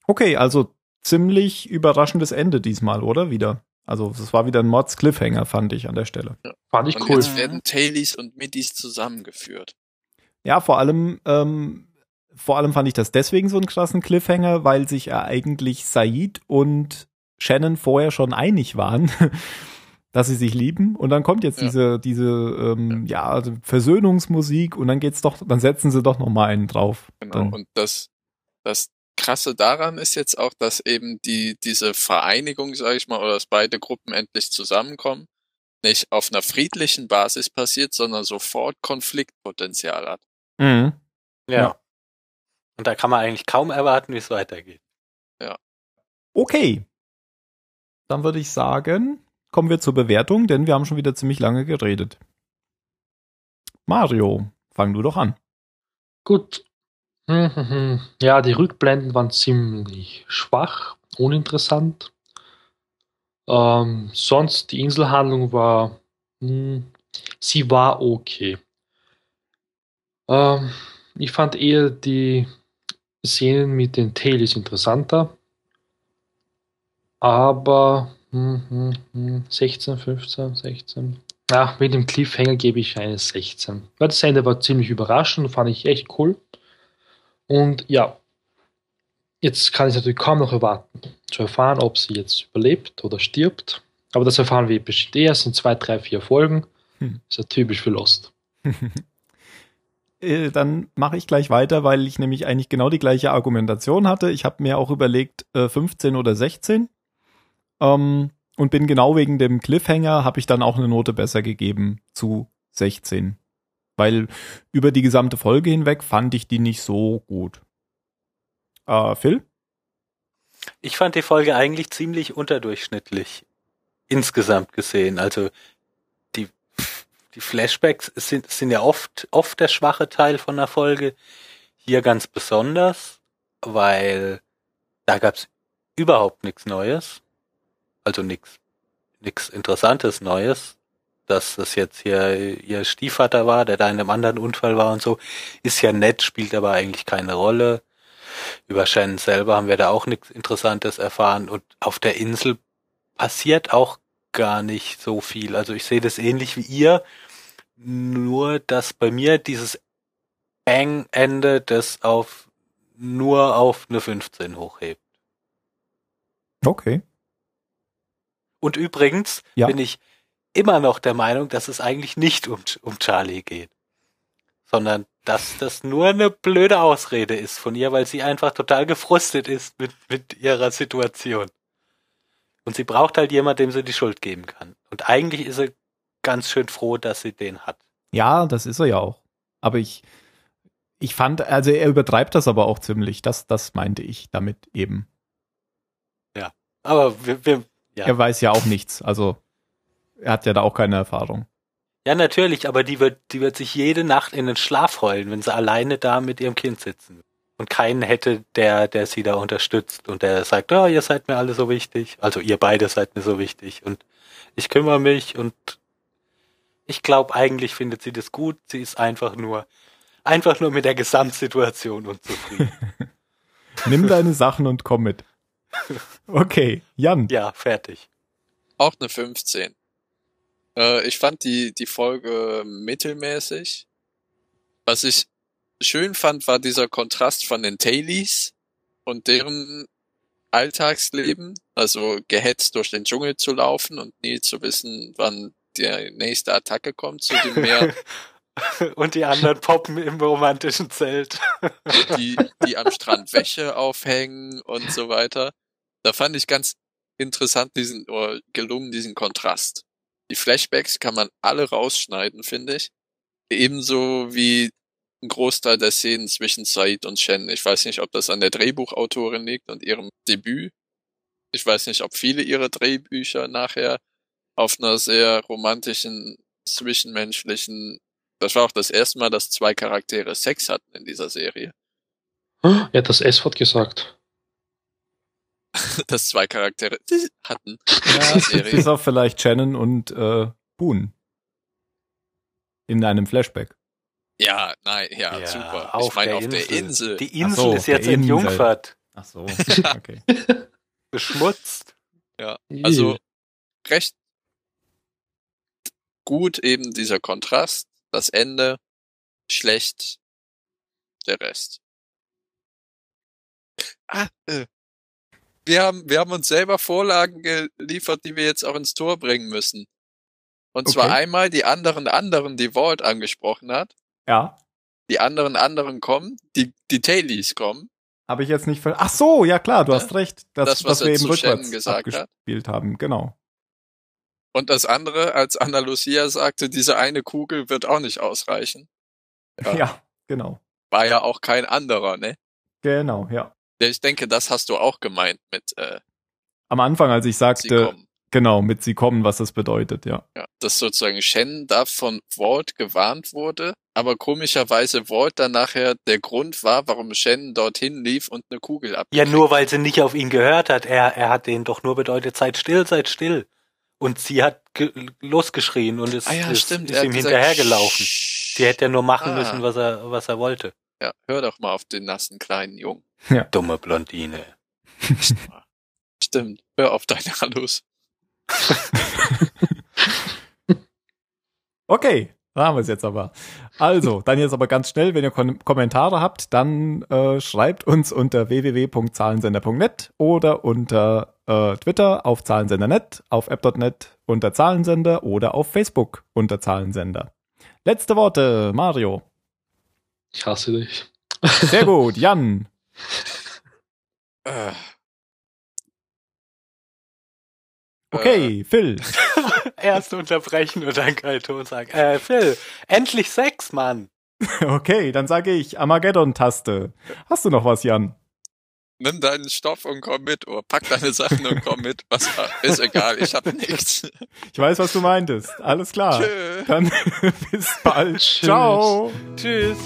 Okay, also ziemlich überraschendes Ende diesmal, oder? Wieder. Also es war wieder ein Mods Cliffhanger, fand ich an der Stelle. Fand ich Und cool. jetzt werden Tailies und Middies zusammengeführt. Ja, vor allem, ähm, vor allem fand ich das deswegen so einen krassen Cliffhanger, weil sich ja eigentlich Said und Shannon vorher schon einig waren, (laughs) dass sie sich lieben. Und dann kommt jetzt Ja. diese, diese, ähm, ja, also Versöhnungsmusik und dann geht's doch, dann setzen sie doch noch mal einen drauf. Genau. Dann, Und das, das Krasse daran ist jetzt auch, dass eben die, diese Vereinigung, sage ich mal, oder dass beide Gruppen endlich zusammenkommen, nicht auf einer friedlichen Basis passiert, sondern sofort Konfliktpotenzial hat. Mhm. Ja. Ja. Und da kann man eigentlich kaum erwarten, wie es weitergeht. Okay. Dann würde ich sagen, kommen wir zur Bewertung, denn wir haben schon wieder ziemlich lange geredet. Mario, fang du doch an. Gut. Hm, hm, hm. Ja, die Rückblenden waren ziemlich schwach, uninteressant. Ähm, sonst die Inselhandlung war, hm, sie war okay. Ähm, ich fand eher die Szenen mit den Tailies interessanter. Aber hm, hm, hm, 16, 15, 16. Ach, mit dem Cliffhanger gebe ich eine 16. Weil das Ende war ziemlich überraschend, fand ich echt cool. Und ja, jetzt kann ich natürlich kaum noch erwarten, zu erfahren, ob sie jetzt überlebt oder stirbt. Aber das erfahren wir bestimmt erst in zwei, drei, vier Folgen. Hm. Ist ja typisch für Lost. (laughs) Äh, Dann mache ich gleich weiter, weil ich nämlich eigentlich genau die gleiche Argumentation hatte. Ich habe mir auch überlegt, äh, 15 oder 16. Ähm, und bin genau wegen dem Cliffhanger, habe ich dann auch eine Note besser gegeben zu 16. Weil über die gesamte Folge hinweg fand ich die nicht so gut. Äh, Phil? Ich fand die Folge eigentlich ziemlich unterdurchschnittlich insgesamt gesehen. Also die, die Flashbacks sind, sind ja oft, oft der schwache Teil von der Folge. Hier ganz besonders, weil da gab's überhaupt nichts Neues. Also nichts nichts Interessantes Neues. Dass das jetzt hier ihr Stiefvater war, der da in einem anderen Unfall war und so, ist ja nett, spielt aber eigentlich keine Rolle. Über Shannon selber haben wir da auch nichts Interessantes erfahren und auf der Insel passiert auch gar nicht so viel. Also ich sehe das ähnlich wie ihr, nur dass bei mir dieses Bang-Ende das auf nur auf eine 15 hochhebt. Okay. Und übrigens Ja. bin ich immer noch der Meinung, dass es eigentlich nicht um, um Charlie geht, sondern dass das nur eine blöde Ausrede ist von ihr, weil sie einfach total gefrustet ist mit, mit ihrer Situation. Und sie braucht halt jemand, dem sie die Schuld geben kann. Und eigentlich ist sie ganz schön froh, dass sie den hat. Ja, das ist er ja auch. Aber ich, ich fand, also er übertreibt das aber auch ziemlich. Das, das meinte ich damit eben. Aber wir, wir ja. Er weiß ja auch nichts. Also er hat ja da auch keine Erfahrung. ja, natürlich, aber die wird, die wird sich jede Nacht in den Schlaf heulen, wenn sie alleine da mit ihrem Kind sitzen. Und keinen hätte, der, der sie da unterstützt und der sagt, oh, ihr seid mir alle so wichtig. Also ihr beide seid mir so wichtig und ich kümmere mich und ich glaube, eigentlich findet sie das gut. Sie ist einfach nur, einfach nur mit der Gesamtsituation unzufrieden. (laughs) Nimm deine Sachen und komm mit. Okay, Jan. ja, fertig. Auch eine 15. Äh, ich fand die, die Folge mittelmäßig. Was ich schön fand, war dieser Kontrast von den Tailies und deren Alltagsleben. Also gehetzt durch den Dschungel zu laufen und nie zu wissen, wann die nächste Attacke kommt, zu dem mehr (laughs) und die anderen poppen im romantischen Zelt. die, die am Strand Wäsche aufhängen und so weiter. Da fand ich ganz interessant diesen, oder gelungen diesen Kontrast. Die Flashbacks kann man alle rausschneiden, finde ich. Ebenso wie ein Großteil der Szenen zwischen Said und Shen. Ich weiß nicht, ob das an der Drehbuchautorin liegt und ihrem Debüt. Ich weiß nicht, ob viele ihrer Drehbücher nachher auf einer sehr romantischen, zwischenmenschlichen, das war auch das erste Mal, dass zwei Charaktere Sex hatten in dieser Serie. Er hat das S-Wort gesagt. (laughs) dass zwei Charaktere (laughs) hatten. Ja, Serie. bis auf vielleicht Shannon und äh, Boone. In einem Flashback. Ja, nein, ja, super. Ich auf meine, der auf der Insel. Die Insel so, ist jetzt Insel. entjungfert, Ach so, (laughs) okay. beschmutzt. Also recht gut eben dieser Kontrast, das Ende, schlecht der Rest. Ah, äh. Wir haben, wir haben uns selber Vorlagen geliefert, die wir jetzt auch ins Tor bringen müssen. Und zwar Okay. einmal die anderen anderen, die Walt angesprochen hat. Ja, Die anderen anderen kommen, die, die Tailies kommen. habe ich jetzt nicht ver Ach so, ja klar, du Ja, hast recht. Das, das, was was wir eben rückwärts gesagt hat. abgespielt haben, genau. Und das andere, als Anna Lucia sagte, diese eine Kugel wird auch nicht ausreichen. Ja, (laughs) Ja. genau. War ja auch kein anderer, ne? Genau, ja. Ja, Ich denke, das hast du auch gemeint mit äh, Am Anfang, als ich sagte, genau, mit sie kommen, was das bedeutet, ja. Ja, dass sozusagen Shen da von Walt gewarnt wurde, aber komischerweise Walt dann nachher der Grund war, warum Shen dorthin lief und eine Kugel ab. Ja, nur weil sie nicht auf ihn gehört hat. Er, er hat denen doch nur bedeutet, seid still, seid still. Und sie hat ge losgeschrien und ist, Ah ja, ist, stimmt. ist ihm gesagt, hinterhergelaufen. Sie hätte ja nur machen Ah. müssen, was er, was er wollte. Ja, hör doch mal auf den nassen kleinen Jungen. Dumme Blondine. Stimmt, hör auf deine Hallus. (laughs) Okay, da haben wir es jetzt aber. Also, dann jetzt aber ganz schnell, wenn ihr Kon Kommentare habt, dann äh, schreibt uns unter www.zahlensender.net oder unter äh, Twitter auf Zahlensender.net, auf app.net unter Zahlensender oder auf Facebook unter Zahlensender. Letzte Worte, Mario. Ich hasse dich. Sehr gut, Jan. Äh, Okay, Phil. (laughs) Erst unterbrechen und dann kein Ton sagen. Äh, Phil, endlich Sex, Mann. (laughs) Okay, dann sage ich Armageddon-Taste. Hast du noch was, Jan? Nimm deinen Stoff und komm mit. Oder pack deine Sachen und komm mit. Was, ist egal, ich hab nichts. Ich weiß, was du meintest. Alles klar. Tschö. Dann (laughs) bis bald. Tschüss. Ciao. Tschüss.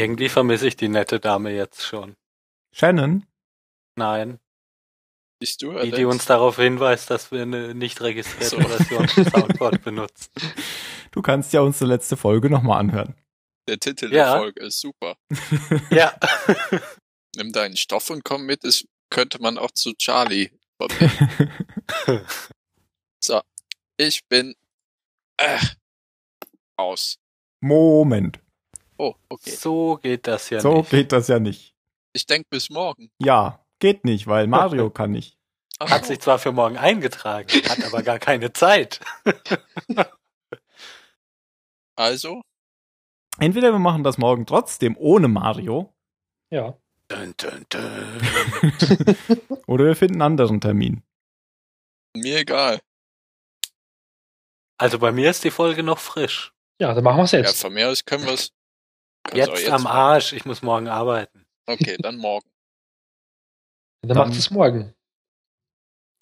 Irgendwie vermisse ich die nette Dame jetzt schon. Shannon, Nein, Bist du die, die Alex? uns darauf hinweist, dass wir eine nicht registrierte So. Version von Soundboard (laughs) benutzen. du kannst ja unsere letzte Folge nochmal anhören. Der Titel Ja. der Folge ist super. (laughs) Ja. (laughs) Nimm deinen Stoff und komm mit. Das könnte man auch zu Charlie so, ich bin äh, aus. Moment. Oh, okay. So geht das ja so nicht. geht das ja nicht. Ich denk bis morgen. Ja, geht nicht, weil Mario (laughs) kann nicht. Ach Hat so. sich zwar für morgen eingetragen, hat aber gar keine Zeit. (laughs) Also, Entweder wir machen das morgen trotzdem ohne Mario Ja. Dun, dun, dun. (laughs) oder wir finden einen anderen Termin. mir egal. Also bei mir ist die Folge noch frisch. Ja, dann machen wir es Ja, jetzt. von mir aus können wir es. Jetzt, am Arsch, ich muss morgen arbeiten. Okay, dann morgen. (laughs) dann dann- macht es morgen.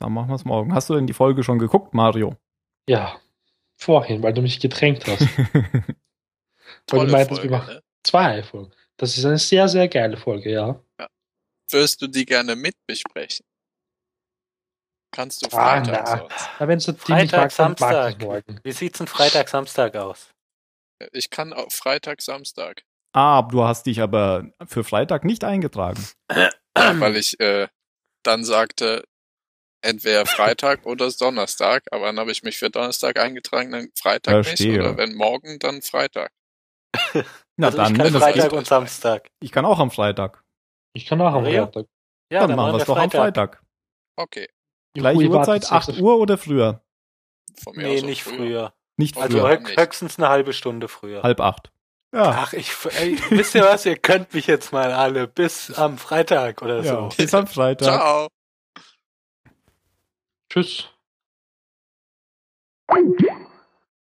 Dann machen wir es morgen. Hast du denn die Folge schon geguckt, Mario? Ja. Vorhin, weil du mich gedrängt hast. (laughs) weil Tolle du meintest, Folge, wir machen ne? zwei Folgen. Das ist eine sehr, sehr geile Folge, ja. Wirst du die gerne mit besprechen? Kannst du Ah, Freitag na. sonst. Aber wenn es nicht Freitag, mag, dann mag Samstag. morgen. Wie sieht's denn Freitag, Samstag aus? Ich kann auch Freitag, Samstag. Ah, du hast dich aber für Freitag nicht eingetragen. (clears throat) weil ich äh, dann sagte, entweder Freitag oder Donnerstag, aber dann habe ich mich für Donnerstag eingetragen, dann Freitag Verstehe. nicht, oder wenn morgen, dann Freitag. Na also dann, ich kann Freitag und. Samstag. ich kann auch am Freitag. Ich kann auch am Ja. Freitag. Ja, dann, machen wir es doch am Freitag. Okay, Gleiche Uhrzeit, sechs 8 auf- Uhr oder früher? von mir Nee, aus nicht früher. Nicht früher. Also Früher. hö- höchstens eine halbe Stunde früher. halb acht. Ja, Ach, ich, ey, wisst ihr was? Ihr könnt mich jetzt mal alle bis am Freitag oder ja. so. bis am Freitag. Ciao. Tschüss.